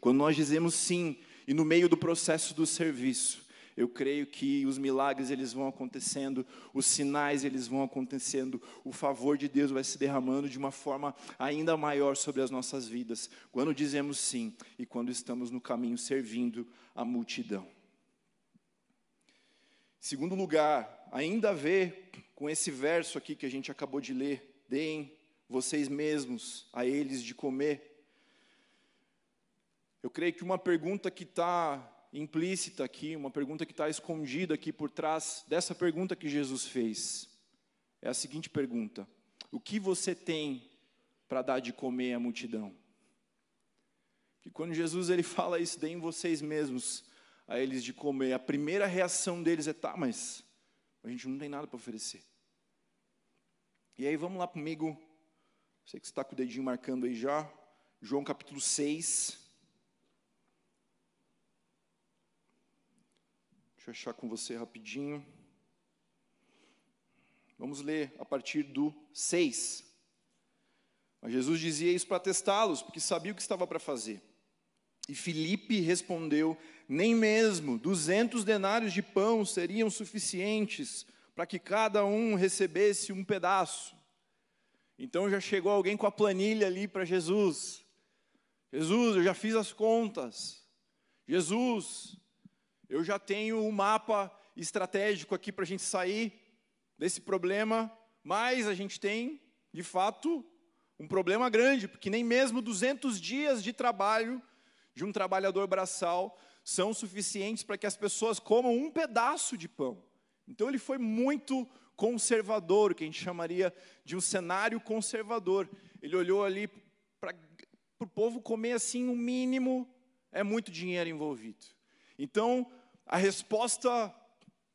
Quando nós dizemos sim e no meio do processo do serviço, eu creio que os milagres eles vão acontecendo, os sinais eles vão acontecendo, o favor de Deus vai se derramando de uma forma ainda maior sobre as nossas vidas, quando dizemos sim e quando estamos no caminho servindo a multidão. Segundo lugar, ainda a ver com esse verso aqui que a gente acabou de ler, deem vocês mesmos a eles de comer. Eu creio que uma pergunta que está implícita aqui, uma pergunta que está escondida aqui por trás dessa pergunta que Jesus fez, é a seguinte pergunta: O que você tem para dar de comer à multidão? Que quando Jesus ele fala isso, deem vocês mesmos a eles de comer, a primeira reação deles é: tá, mas a gente não tem nada para oferecer. E aí vamos lá comigo, sei que você está com o dedinho marcando aí já, João capítulo 6. Deixa eu achar com você rapidinho. Vamos ler a partir do 6. Mas Jesus dizia isso para testá-los, porque sabia o que estava para fazer. E Filipe respondeu: Nem mesmo duzentos denários de pão seriam suficientes para que cada um recebesse um pedaço. Então já chegou alguém com a planilha ali para Jesus. Jesus, eu já fiz as contas. Jesus, eu já tenho um mapa estratégico aqui para a gente sair desse problema, mas a gente tem, de fato, um problema grande, porque nem mesmo 200 dias de trabalho de um trabalhador braçal são suficientes para que as pessoas comam um pedaço de pão. Então ele foi muito conservador, que a gente chamaria de um cenário conservador. Ele olhou ali para o povo comer assim, o um mínimo, é muito dinheiro envolvido. Então, a resposta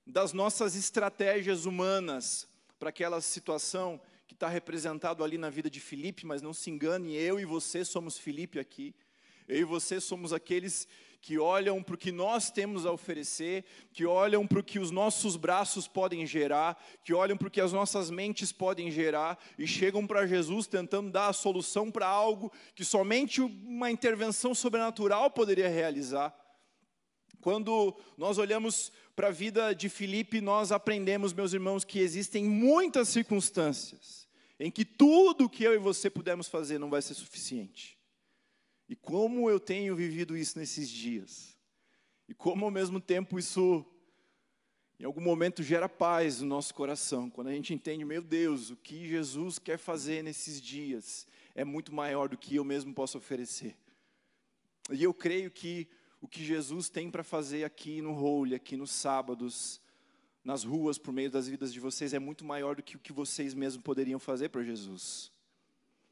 das nossas estratégias humanas para aquela situação que está representado ali na vida de Filipe, mas não se engane, eu e você somos Filipe aqui. Eu e você somos aqueles que olham para o que nós temos a oferecer, que olham para o que os nossos braços podem gerar, que olham para o que as nossas mentes podem gerar e chegam para Jesus tentando dar a solução para algo que somente uma intervenção sobrenatural poderia realizar. Quando nós olhamos para a vida de Filipe, nós aprendemos, meus irmãos, que existem muitas circunstâncias em que tudo que eu e você pudermos fazer não vai ser suficiente. E como eu tenho vivido isso nesses dias. E como ao mesmo tempo isso, em algum momento, gera paz no nosso coração. Quando a gente entende, meu Deus, o que Jesus quer fazer nesses dias é muito maior do que eu mesmo posso oferecer. E eu creio que o que Jesus tem para fazer aqui no Role, aqui nos sábados, nas ruas, por meio das vidas de vocês, é muito maior do que o que vocês mesmos poderiam fazer para Jesus.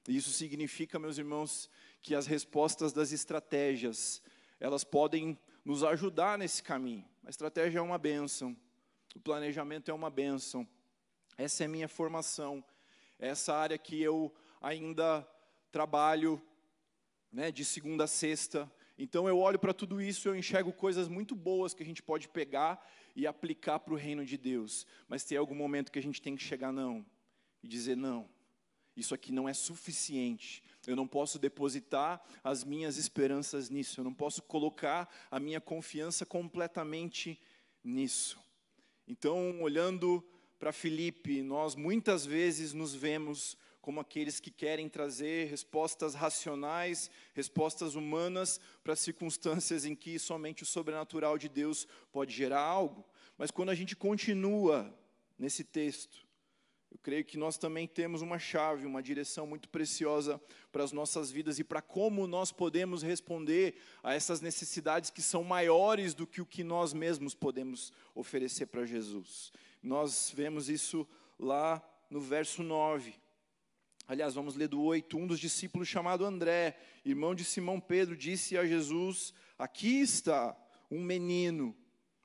E isso significa, meus irmãos, que as respostas das estratégias, elas podem nos ajudar nesse caminho. A estratégia é uma benção, o planejamento é uma benção. Essa é a minha formação, essa área que eu ainda trabalho, né, de segunda a sexta. Então eu olho para tudo isso, eu enxergo coisas muito boas que a gente pode pegar e aplicar para o reino de Deus. Mas tem algum momento que a gente tem que chegar não e dizer não. Isso aqui não é suficiente. Eu não posso depositar as minhas esperanças nisso. Eu não posso colocar a minha confiança completamente nisso. Então, olhando para Filipe, nós muitas vezes nos vemos como aqueles que querem trazer respostas racionais, respostas humanas para circunstâncias em que somente o sobrenatural de Deus pode gerar algo. Mas quando a gente continua nesse texto, eu creio que nós também temos uma chave, uma direção muito preciosa para as nossas vidas e para como nós podemos responder a essas necessidades que são maiores do que o que nós mesmos podemos oferecer para Jesus. Nós vemos isso lá no verso 9. Aliás, vamos ler do 8. Um dos discípulos, chamado André, irmão de Simão Pedro, disse a Jesus: Aqui está um menino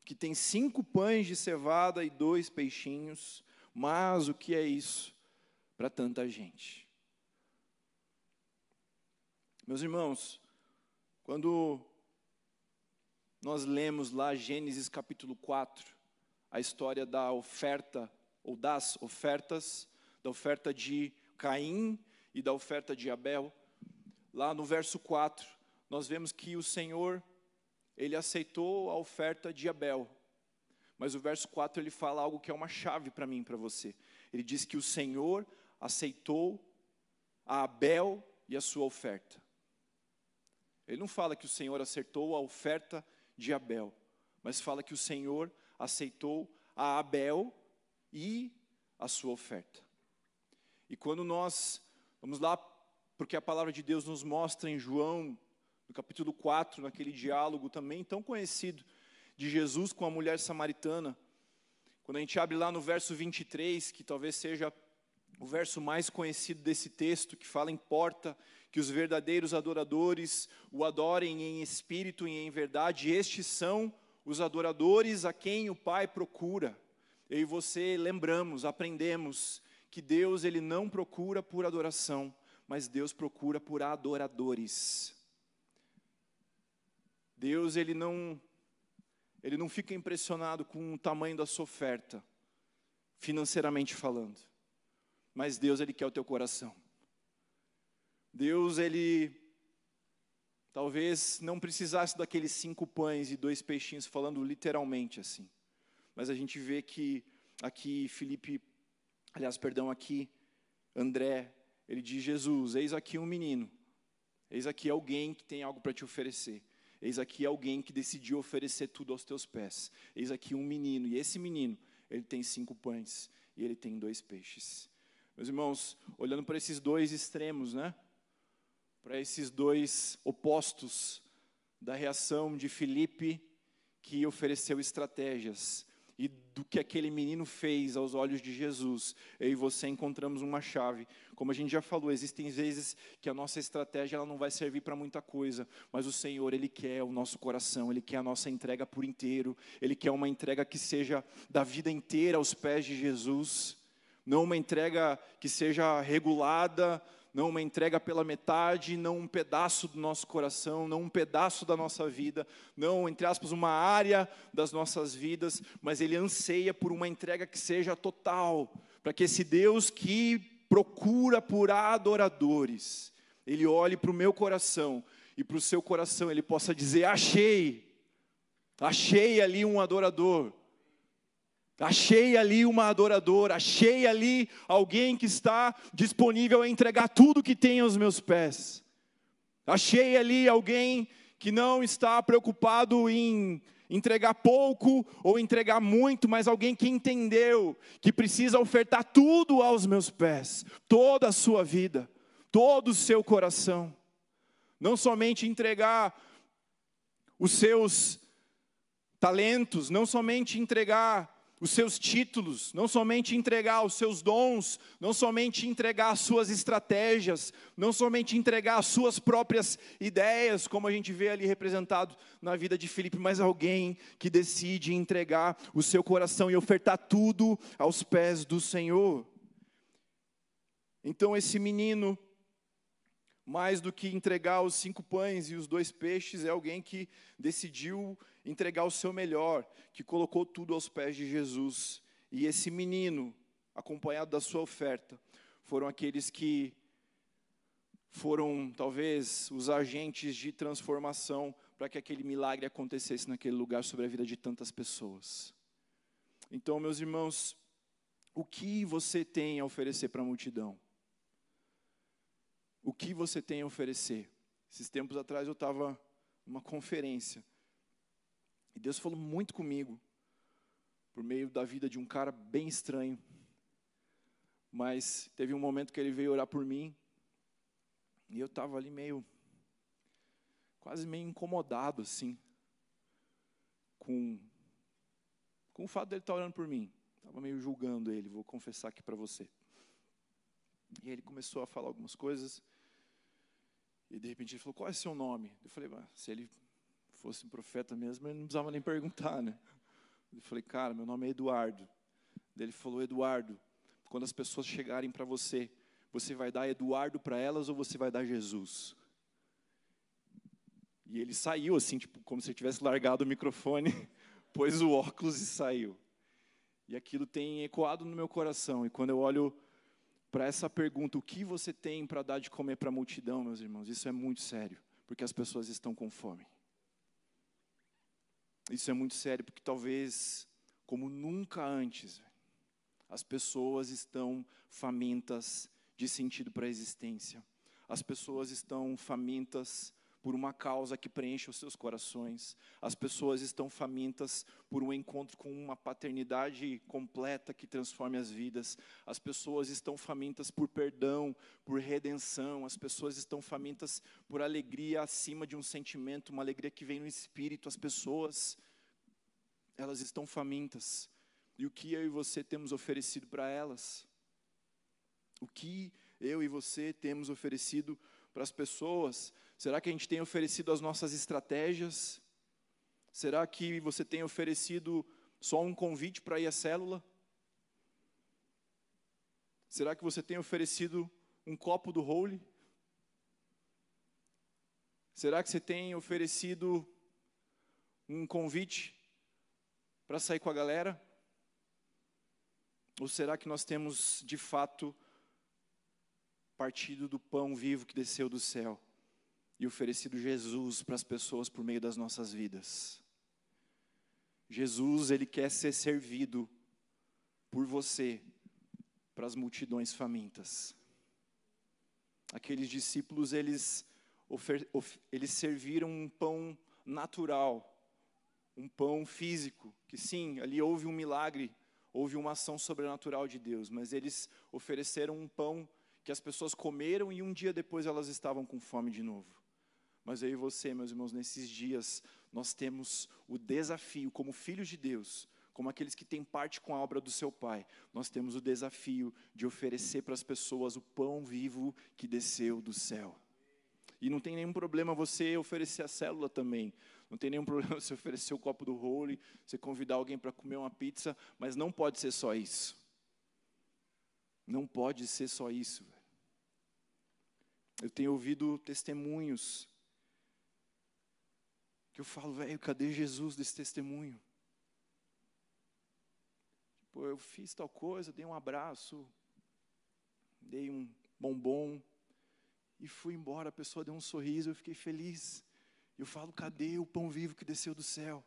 que tem cinco pães de cevada e dois peixinhos. Mas o que é isso para tanta gente? Meus irmãos, quando nós lemos lá Gênesis capítulo 4, a história da oferta, ou das ofertas, da oferta de Caim e da oferta de Abel, lá no verso 4, nós vemos que o Senhor, ele aceitou a oferta de Abel, mas o verso 4 ele fala algo que é uma chave para mim para você. Ele diz que o Senhor aceitou a Abel e a sua oferta. Ele não fala que o Senhor aceitou a oferta de Abel, mas fala que o Senhor aceitou a Abel e a sua oferta. E quando nós vamos lá, porque a palavra de Deus nos mostra em João, no capítulo 4, naquele diálogo também tão conhecido, de Jesus com a mulher samaritana. Quando a gente abre lá no verso 23, que talvez seja o verso mais conhecido desse texto, que fala: importa que os verdadeiros adoradores o adorem em espírito e em verdade, estes são os adoradores a quem o Pai procura. Eu e você lembramos, aprendemos que Deus ele não procura por adoração, mas Deus procura por adoradores. Deus ele não ele não fica impressionado com o tamanho da sua oferta, financeiramente falando. Mas Deus, Ele quer o teu coração. Deus, Ele talvez não precisasse daqueles cinco pães e dois peixinhos, falando literalmente assim. Mas a gente vê que aqui Felipe, aliás, perdão, aqui André, ele diz: Jesus, eis aqui um menino, eis aqui alguém que tem algo para te oferecer. Eis aqui alguém que decidiu oferecer tudo aos teus pés. Eis aqui um menino, e esse menino, ele tem cinco pães e ele tem dois peixes. Meus irmãos, olhando para esses dois extremos, né? Para esses dois opostos da reação de Filipe, que ofereceu estratégias, e do que aquele menino fez aos olhos de Jesus, eu e você encontramos uma chave. Como a gente já falou, existem vezes que a nossa estratégia ela não vai servir para muita coisa, mas o Senhor, Ele quer o nosso coração, Ele quer a nossa entrega por inteiro, Ele quer uma entrega que seja da vida inteira aos pés de Jesus, não uma entrega que seja regulada, não uma entrega pela metade, não um pedaço do nosso coração, não um pedaço da nossa vida, não, entre aspas, uma área das nossas vidas, mas Ele anseia por uma entrega que seja total, para que esse Deus que procura por adoradores, Ele olhe para o meu coração e para o seu coração, Ele possa dizer: Achei, achei ali um adorador Achei ali uma adoradora, achei ali alguém que está disponível a entregar tudo que tem aos meus pés. Achei ali alguém que não está preocupado em entregar pouco ou entregar muito, mas alguém que entendeu que precisa ofertar tudo aos meus pés, toda a sua vida, todo o seu coração. Não somente entregar os seus talentos, não somente entregar os seus títulos, não somente entregar os seus dons, não somente entregar as suas estratégias, não somente entregar as suas próprias ideias, como a gente vê ali representado na vida de Filipe, mas alguém que decide entregar o seu coração e ofertar tudo aos pés do Senhor. Então esse menino mais do que entregar os cinco pães e os dois peixes, é alguém que decidiu entregar o seu melhor, que colocou tudo aos pés de Jesus. E esse menino, acompanhado da sua oferta, foram aqueles que foram, talvez, os agentes de transformação para que aquele milagre acontecesse naquele lugar sobre a vida de tantas pessoas. Então, meus irmãos, O que você tem a oferecer para a multidão? O que você tem a oferecer? Esses tempos atrás eu estava numa conferência e Deus falou muito comigo por meio da vida de um cara bem estranho. Mas teve um momento que ele veio orar por mim e eu estava ali meio, quase meio incomodado assim, com, com o fato dele estar tá orando por mim. Estava meio julgando ele, vou confessar aqui para você. E ele começou a falar algumas coisas. E de repente ele falou: Qual é seu nome? Eu falei: Se ele fosse um profeta mesmo, ele não precisava nem perguntar, né? Eu falei: Cara, meu nome é Eduardo. Ele falou: Eduardo, quando as pessoas chegarem para você, você vai dar Eduardo para elas ou você vai dar Jesus? E ele saiu assim, tipo, como se ele tivesse largado o microfone, pôs o óculos e saiu. E aquilo tem ecoado no meu coração. E quando eu olho para essa pergunta, o que você tem para dar de comer para a multidão, meus irmãos? Isso é muito sério, porque as pessoas estão com fome. Isso é muito sério, porque talvez, como nunca antes, as pessoas estão famintas de sentido para a existência. As pessoas estão famintas por uma causa que preenche os seus corações. As pessoas estão famintas por um encontro com uma paternidade completa que transforme as vidas. As pessoas estão famintas por perdão, por redenção. As pessoas estão famintas por alegria acima de um sentimento, uma alegria que vem no espírito. As pessoas, elas estão famintas. E o que eu e você temos oferecido para elas? O que eu e você temos oferecido para as pessoas? Será que a gente tem oferecido as nossas estratégias? Será que você tem oferecido só um convite para ir à célula? Será que você tem oferecido um copo do Holy? Será que você tem oferecido um convite para sair com a galera? Ou será que nós temos de fato partido do pão vivo que desceu do céu e oferecido Jesus para as pessoas por meio das nossas vidas. Jesus, ele quer ser servido por você para as multidões famintas. Aqueles discípulos, eles, eles serviram um pão natural, um pão físico, que sim, ali houve um milagre, houve uma ação sobrenatural de Deus, mas eles ofereceram um pão que as pessoas comeram e um dia depois elas estavam com fome de novo. Mas eu e você, meus irmãos, nesses dias, nós temos o desafio, como filhos de Deus, como aqueles que têm parte com a obra do seu Pai, nós temos o desafio de oferecer para as pessoas o pão vivo que desceu do céu. E não tem nenhum problema você oferecer a célula também. Não tem nenhum problema você oferecer o copo do Holy, você convidar alguém para comer uma pizza, mas não pode ser só isso. Não pode ser só isso. Eu tenho ouvido testemunhos que eu falo, velho, cadê Jesus desse testemunho? Tipo, eu fiz tal coisa, dei um abraço, dei um bombom e fui embora. A pessoa deu um sorriso, eu fiquei feliz. Eu falo, cadê o pão vivo que desceu do céu?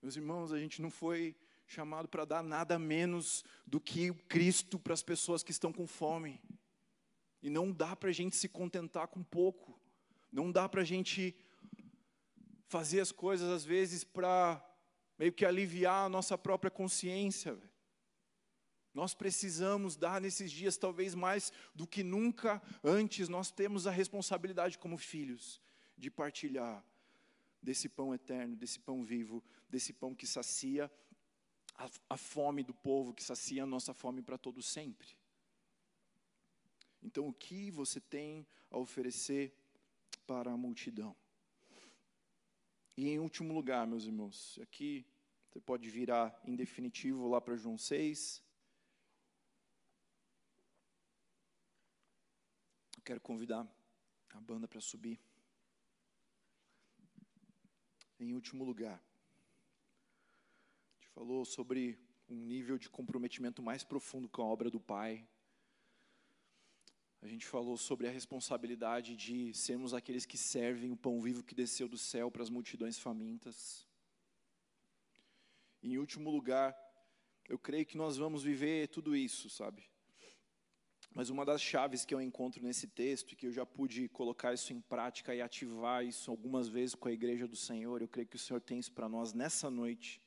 Meus irmãos, a gente não foi chamado para dar nada menos do que Cristo para as pessoas que estão com fome. E não dá para a gente se contentar com pouco. Não dá para a gente fazer as coisas, às vezes, para meio que aliviar a nossa própria consciência. Nós precisamos dar nesses dias, talvez mais do que nunca antes, nós temos a responsabilidade como filhos de partilhar desse pão eterno, desse pão vivo, desse pão que sacia a, a fome do povo, que sacia a nossa fome para todo sempre. Então, o que você tem a oferecer para a multidão? E em último lugar, meus irmãos, aqui você pode virar em definitivo lá para João 6. Eu quero convidar a banda para subir. Em último lugar, a gente falou sobre um nível de comprometimento mais profundo com a obra do Pai, a gente falou sobre a responsabilidade de sermos aqueles que servem o pão vivo que desceu do céu para as multidões famintas. Em último lugar, eu creio que nós vamos viver tudo isso, sabe? Mas uma das chaves que eu encontro nesse texto, e que eu já pude colocar isso em prática e ativar isso algumas vezes com a igreja do Senhor, eu creio que o Senhor tem isso para nós nessa noite,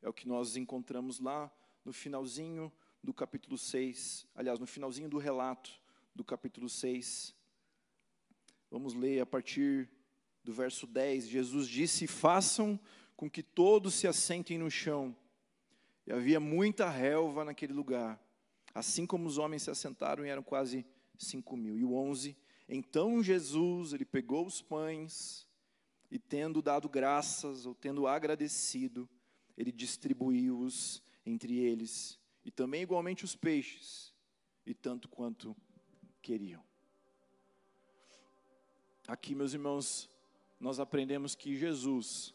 é o que nós encontramos lá no finalzinho do capítulo 6, aliás, no finalzinho do relato do capítulo 6. Vamos ler a partir do verso 10. Jesus disse: Façam com que todos se assentem no chão. E havia muita relva naquele lugar. Assim como os homens se assentaram, e eram quase cinco mil. E o onze, então Jesus, ele pegou os pães, e tendo dado graças, ou tendo agradecido, ele distribuiu-os entre eles, e também igualmente os peixes, e tanto quanto queriam. Aqui, meus irmãos, nós aprendemos que Jesus,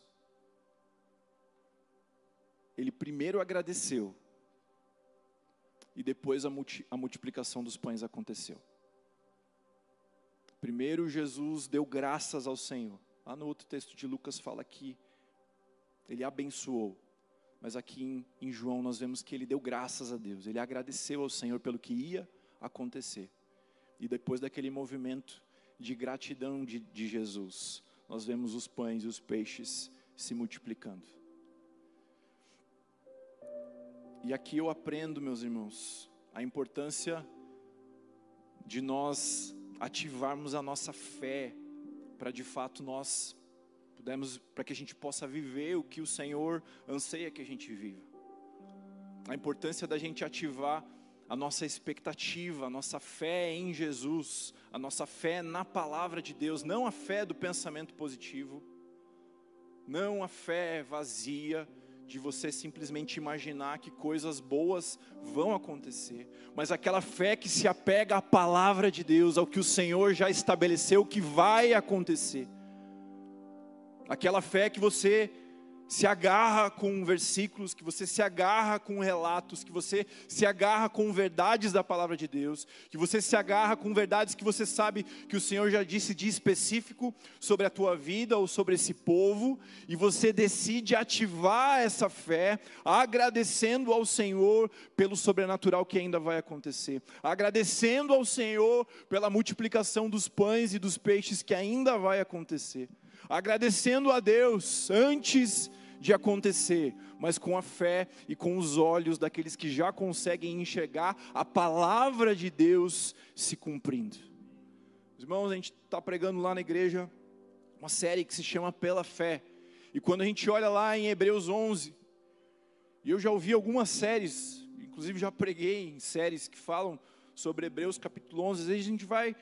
ele primeiro agradeceu, e depois a, multi, a multiplicação dos pães aconteceu. Primeiro Jesus deu graças ao Senhor. Lá no outro texto de Lucas fala que ele abençoou. Mas aqui em, em, João nós vemos que ele deu graças a Deus. Ele agradeceu ao Senhor pelo que ia acontecer. E depois daquele movimento de gratidão de, de Jesus, nós vemos os pães e os peixes se multiplicando. E aqui eu aprendo, meus irmãos, a importância de nós ativarmos a nossa fé para de fato nós pudermos para que a gente possa viver o que o Senhor anseia que a gente viva. A importância da gente ativar a nossa expectativa, a nossa fé em Jesus, a nossa fé na palavra de Deus, não a fé do pensamento positivo, não a fé vazia, de você simplesmente imaginar que coisas boas vão acontecer, mas aquela fé que se apega à palavra de Deus, ao que o Senhor já estabeleceu que vai acontecer. Aquela fé que você se agarra com versículos, que você se agarra com relatos, que você se agarra com verdades da palavra de Deus, que você se agarra com verdades que você sabe que o Senhor já disse de específico sobre a tua vida ou sobre esse povo, e você decide ativar essa fé, agradecendo ao Senhor pelo sobrenatural que ainda vai acontecer, agradecendo ao Senhor pela multiplicação dos pães e dos peixes que ainda vai acontecer agradecendo a Deus antes de acontecer, mas com a fé e com os olhos daqueles que já conseguem enxergar a palavra de Deus se cumprindo. Irmãos, a gente está pregando lá na igreja uma série que se chama Pela Fé, e quando a gente olha lá em Hebreus 11, e eu já ouvi algumas séries, inclusive já preguei em séries que falam sobre Hebreus capítulo 11, às vezes a gente vai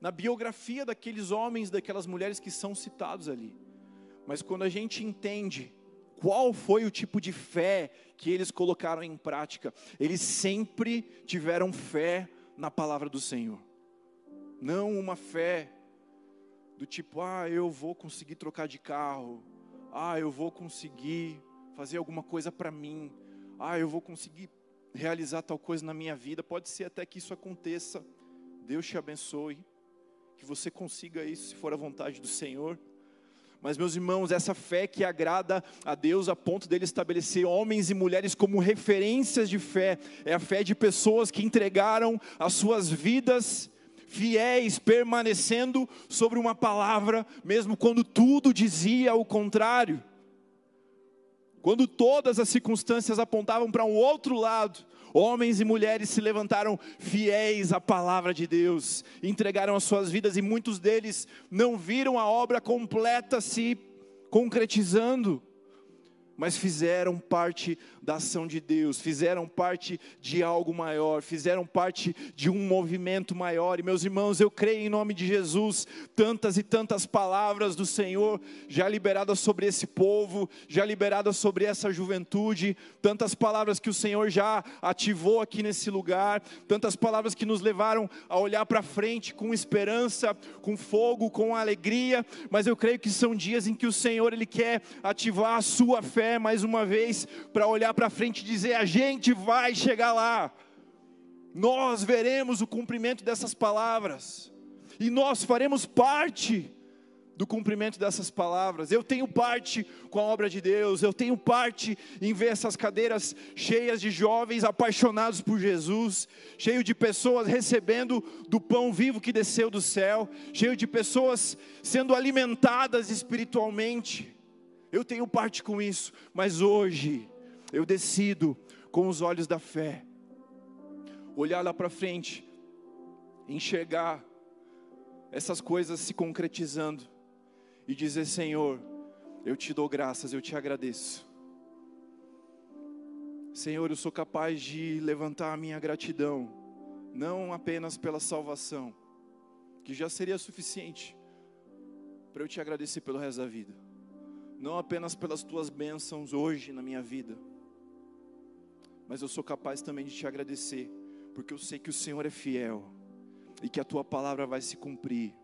na biografia daqueles homens, daquelas mulheres que são citados ali. Mas quando a gente entende qual foi o tipo de fé que eles colocaram em prática, eles sempre tiveram fé na palavra do Senhor. Não uma fé do tipo, ah, eu vou conseguir trocar de carro, ah, eu vou conseguir fazer alguma coisa para mim, ah, eu vou conseguir realizar tal coisa na minha vida. Pode ser até que isso aconteça. Deus te abençoe que você consiga isso, se for a vontade do Senhor. Mas, meus irmãos, essa fé que agrada a Deus a ponto dele estabelecer homens e mulheres como referências de fé, é a fé de pessoas que entregaram as suas vidas fiéis, permanecendo sobre uma palavra, mesmo quando tudo dizia o contrário. Quando todas as circunstâncias apontavam para um outro lado, Homens e mulheres se levantaram fiéis à palavra de Deus, entregaram as suas vidas e muitos deles não viram a obra completa se concretizando mas fizeram parte da ação de Deus, fizeram parte de algo maior, fizeram parte de um movimento maior. E meus irmãos, eu creio em nome de Jesus, tantas e tantas palavras do Senhor já liberadas sobre esse povo, já liberadas sobre essa juventude, tantas palavras que o Senhor já ativou aqui nesse lugar, tantas palavras que nos levaram a olhar para frente com esperança, com fogo, com alegria, mas eu creio que são dias em que o Senhor ele quer ativar a sua fé fé mais uma vez para olhar para frente e dizer: a gente vai chegar lá. Nós veremos o cumprimento dessas palavras e nós faremos parte do cumprimento dessas palavras. Eu tenho parte com a obra de Deus, eu tenho parte em ver essas cadeiras cheias de jovens apaixonados por Jesus, cheio de pessoas recebendo do pão vivo que desceu do céu, cheio de pessoas sendo alimentadas espiritualmente. Eu tenho parte com isso, mas hoje eu decido com os olhos da fé olhar lá para frente, enxergar essas coisas se concretizando e dizer: Senhor, eu te dou graças, eu te agradeço. Senhor, eu sou capaz de levantar a minha gratidão, não apenas pela salvação, que já seria suficiente para eu te agradecer pelo resto da vida, não apenas pelas tuas bênçãos hoje na minha vida, mas eu sou capaz também de te agradecer, porque eu sei que o Senhor é fiel e que a tua palavra vai se cumprir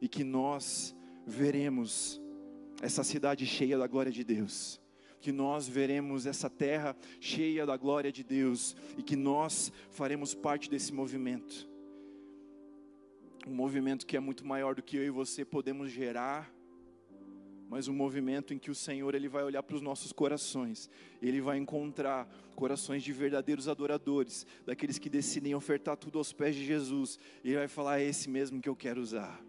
e que nós veremos essa cidade cheia da glória de Deus, que nós veremos essa terra cheia da glória de Deus e que nós faremos parte desse movimento. Um movimento que é muito maior do que eu e você podemos gerar, mas um movimento em que o Senhor ele vai olhar para os nossos corações, ele vai encontrar corações de verdadeiros adoradores, daqueles que decidem ofertar tudo aos pés de Jesus, e ele vai falar: é esse mesmo que eu quero usar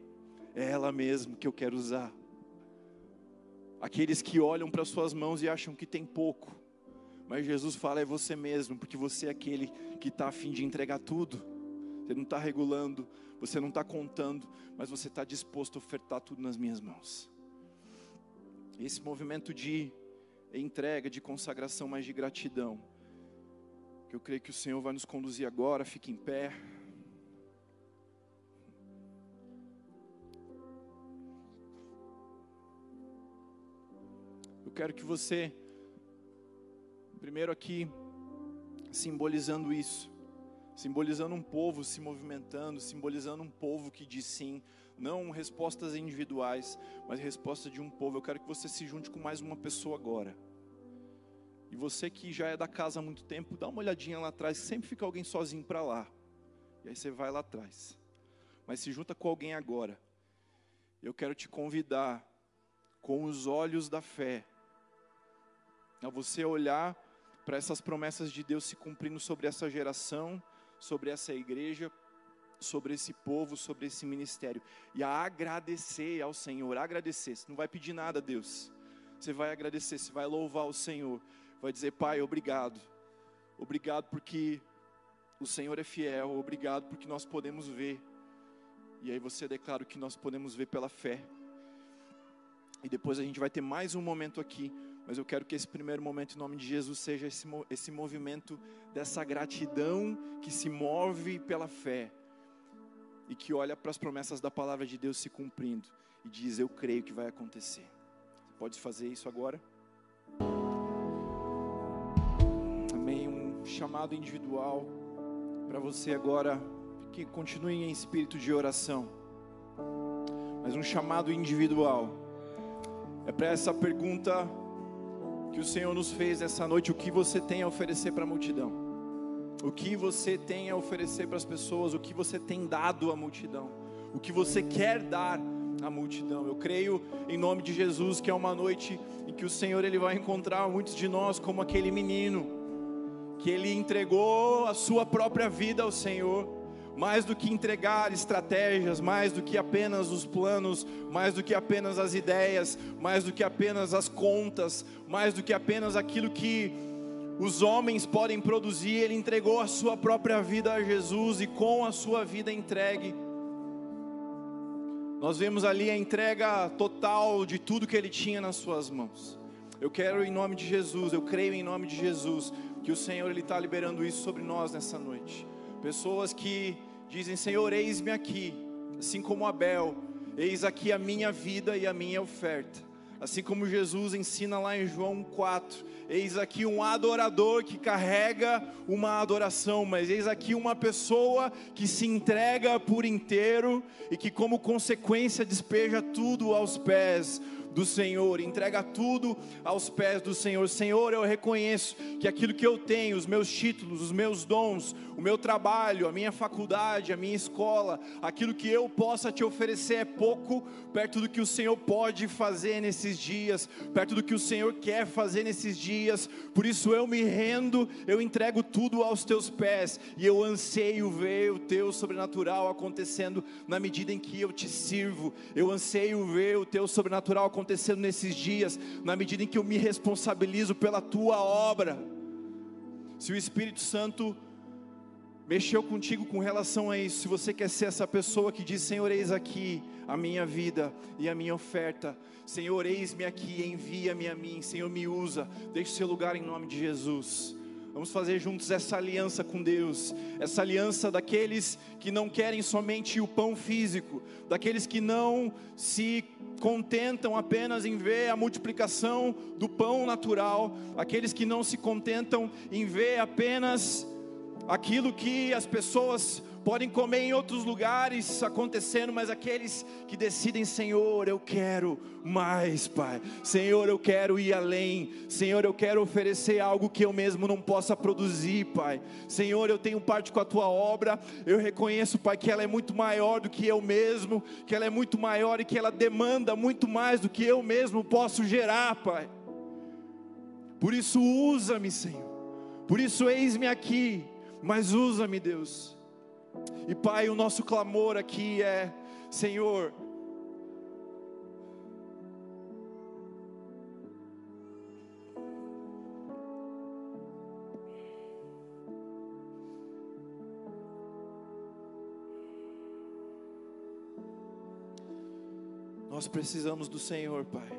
é ela mesmo que eu quero usar. Aqueles que olham para suas mãos e acham que tem pouco, mas Jesus fala: é você mesmo, porque você é aquele que está a fim de entregar tudo. Você não está regulando, você não está contando, mas você está disposto a ofertar tudo nas minhas mãos. Esse movimento de entrega, de consagração, mas de gratidão, que eu creio que o Senhor vai nos conduzir agora. Fique em pé. quero que você, primeiro aqui, simbolizando isso, simbolizando um povo se movimentando, simbolizando um povo que diz sim, não respostas individuais, mas resposta de um povo. Eu quero que você se junte com mais uma pessoa agora. E você que já é da casa há muito tempo, dá uma olhadinha lá atrás, sempre fica alguém sozinho para lá. E aí você vai lá atrás. Mas se junta com alguém agora. Eu quero te convidar com os olhos da fé a você olhar para essas promessas de Deus se cumprindo sobre essa geração, sobre essa igreja, sobre esse povo, sobre esse ministério, e a agradecer ao Senhor, agradecer. Você não vai pedir nada a Deus, você vai agradecer, você vai louvar o Senhor, vai dizer, Pai, obrigado, obrigado porque o Senhor é fiel, obrigado porque nós podemos ver, e aí você declara que nós podemos ver pela fé, e depois a gente vai ter mais um momento aqui mas eu quero que esse primeiro momento, em nome de Jesus, seja esse, esse movimento dessa gratidão que se move pela fé e que olha para as promessas da palavra de Deus se cumprindo e diz: Eu creio que vai acontecer. Pode fazer isso agora? Amém. Um chamado individual para você agora que continue em espírito de oração, mas um chamado individual é para essa pergunta que o Senhor nos fez essa noite, o que você tem a oferecer para a multidão. O que você tem a oferecer para as pessoas, o que você tem dado à multidão, o que você quer dar à multidão. Eu creio em nome de Jesus que é uma noite em que o Senhor ele vai encontrar muitos de nós como aquele menino que ele entregou a sua própria vida ao Senhor mais do que entregar estratégias, mais do que apenas os planos, mais do que apenas as ideias, mais do que apenas as contas, mais do que apenas aquilo que os homens podem produzir, ele entregou a sua própria vida a Jesus e com a sua vida entregue, nós vemos ali a entrega total de tudo que ele tinha nas suas mãos. Eu quero em nome de Jesus, eu creio em nome de Jesus, que o Senhor está liberando isso sobre nós nessa noite. Pessoas que dizem: Senhor, eis-me aqui, assim como Abel, eis aqui a minha vida e a minha oferta. Assim como Jesus ensina lá em João 4, eis aqui um adorador que carrega uma adoração, mas eis aqui uma pessoa que se entrega por inteiro e que, como consequência, despeja tudo aos pés do Senhor, entrega tudo aos pés do Senhor. Senhor, eu reconheço que aquilo que eu tenho, os meus títulos, os meus dons, o meu trabalho, a minha faculdade, a minha escola, aquilo que eu possa te oferecer é pouco perto do que o Senhor pode fazer nesses dias, perto do que o Senhor quer fazer nesses dias. Por isso eu me rendo, eu entrego tudo aos teus pés e eu anseio ver o teu sobrenatural acontecendo na medida em que eu te sirvo. Eu anseio ver o teu sobrenatural acontecendo nesses dias, na medida em que eu me responsabilizo pela tua obra. Se o Espírito Santo mexeu contigo com relação a isso, se você quer ser essa pessoa que diz: Senhor, eis aqui a minha vida e a minha oferta, Senhor, eis-me aqui, envia-me a mim, Senhor, me usa, deixe seu lugar em nome de Jesus. Vamos fazer juntos essa aliança com Deus, essa aliança daqueles que não querem somente o pão físico, daqueles que não se contentam apenas em ver a multiplicação do pão natural, aqueles que não se contentam em ver apenas aquilo que as pessoas podem comer em outros lugares acontecendo, mas aqueles que decidem, Senhor, eu quero mais, Pai. Senhor, eu quero ir além. Senhor, eu quero oferecer algo que eu mesmo não possa produzir, Pai. Senhor, eu tenho parte com a tua obra. Eu reconheço, Pai, que ela é muito maior do que eu mesmo, que ela é muito maior e que ela demanda muito mais do que eu mesmo posso gerar, Pai. Por isso, usa-me, Senhor. Por isso, eis-me aqui. Mas usa-me, Deus e Pai, o nosso clamor aqui é: Senhor, Nós precisamos do Senhor, Pai.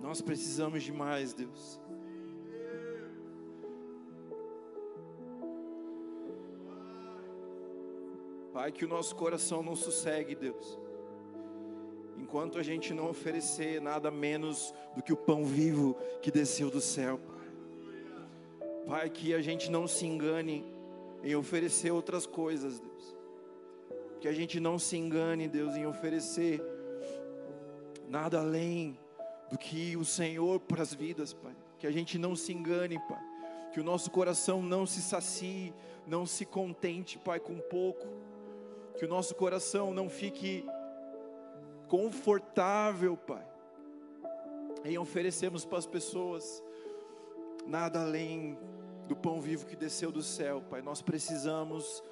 Nós precisamos de mais, Deus. Pai, que o nosso coração não sossegue, Deus. Enquanto a gente não oferecer nada menos do que o pão vivo que desceu do céu, Pai. Pai, que a gente não se engane em oferecer outras coisas, Deus. Que a gente não se engane, Deus, em oferecer nada além do que o Senhor para as vidas, Pai. Que a gente não se engane, Pai. Que o nosso coração não se sacie, não se contente, Pai, com pouco que o nosso coração não fique confortável, Pai, em oferecermos para as pessoas nada além do pão vivo que desceu do céu, Pai. Nós precisamos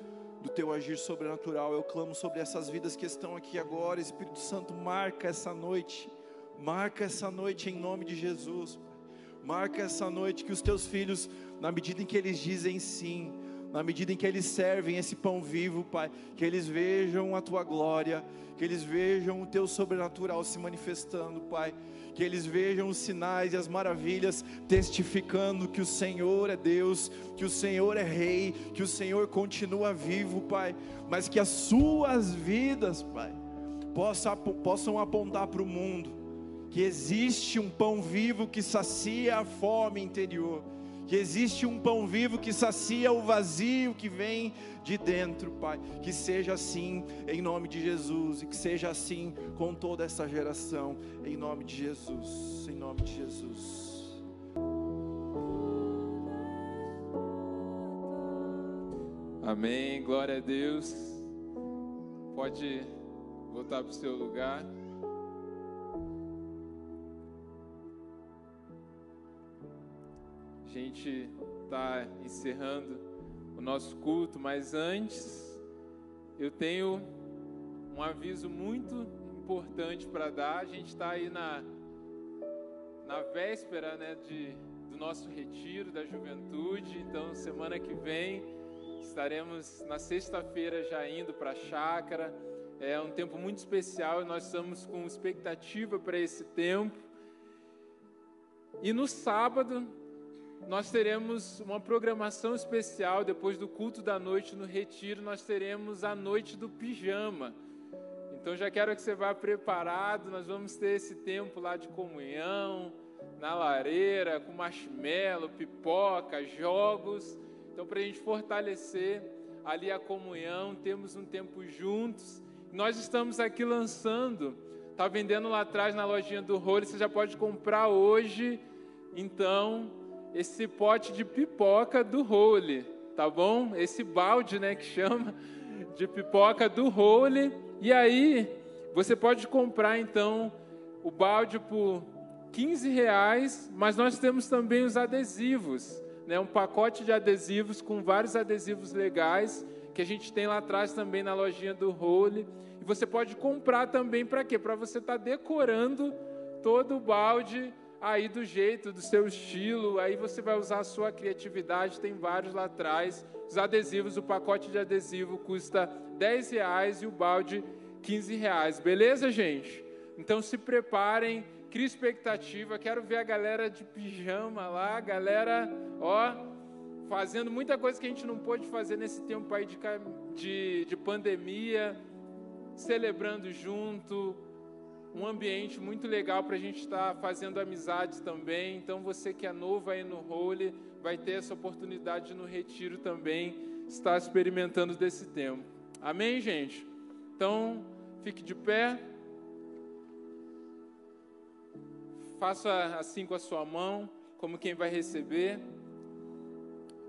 do teu agir sobrenatural. Eu clamo sobre essas vidas que estão aqui agora. Espírito Santo, marca essa noite. Marca essa noite em nome de Jesus. Marca essa noite que os teus filhos, na medida em que eles dizem sim, na medida em que eles servem esse pão vivo, Pai, que eles vejam a tua glória, que eles vejam o teu sobrenatural se manifestando, Pai, que eles vejam os sinais e as maravilhas testificando que o Senhor é Deus, que o Senhor é Rei, que o Senhor continua vivo, Pai, mas que as suas vidas, Pai, possam, apontar para o mundo que existe um pão vivo que sacia a fome interior que existe um pão vivo que sacia o vazio que vem de dentro, Pai. Que seja assim em nome de Jesus e que seja assim com toda essa geração, em nome de Jesus, em nome de Jesus.
Amém, glória a Deus. Pode voltar para o seu lugar. Gente está encerrando o nosso culto, mas antes eu tenho um aviso muito importante para dar. A gente está aí na, na véspera né, de, do nosso retiro da juventude, então semana que vem estaremos na sexta-feira já indo para a chácara. É um tempo muito especial e nós estamos com expectativa para esse tempo. E no sábado nós teremos uma programação especial depois do culto da noite no retiro, nós teremos a noite do pijama. Então já quero que você vá preparado, nós vamos ter esse tempo lá de comunhão, na lareira, com marshmallow, pipoca, jogos. Então para a gente fortalecer ali a comunhão, temos um tempo juntos Nós estamos aqui lançando, tá vendendo lá atrás na lojinha do Role, você já pode comprar hoje, então, esse pote de pipoca do Role, tá bom? Esse balde, né, que chama de pipoca do Role. E aí, você pode comprar então o balde por 15 reais, mas nós temos também os adesivos, né? um pacote de adesivos com vários adesivos legais que a gente tem lá atrás também na lojinha do Role. E você pode comprar também para quê? Para você estar tá decorando todo o balde aí do jeito, do seu estilo. Aí você vai usar a sua criatividade, tem vários lá atrás. Os adesivos, o pacote de adesivo custa 10 reais e o balde 15 reais. Beleza, gente? Então se preparem cria expectativa, quero ver a galera de pijama lá, a galera, ó, fazendo muita coisa que a gente não pôde fazer nesse tempo aí de, de, de pandemia, celebrando junto, um ambiente muito legal para a gente estar tá fazendo amizades também. Então, você que é novo aí no Role, vai ter essa oportunidade no retiro também, estar experimentando desse tempo. Amém, gente? Então, fique de pé. faça assim com a sua mão, como quem vai receber.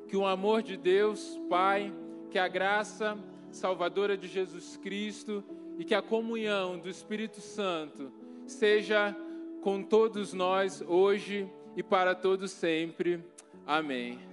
Que o amor de Deus, Pai, que a graça salvadora de Jesus Cristo e que a comunhão do Espírito Santo seja com todos nós hoje e para todos sempre. Amém.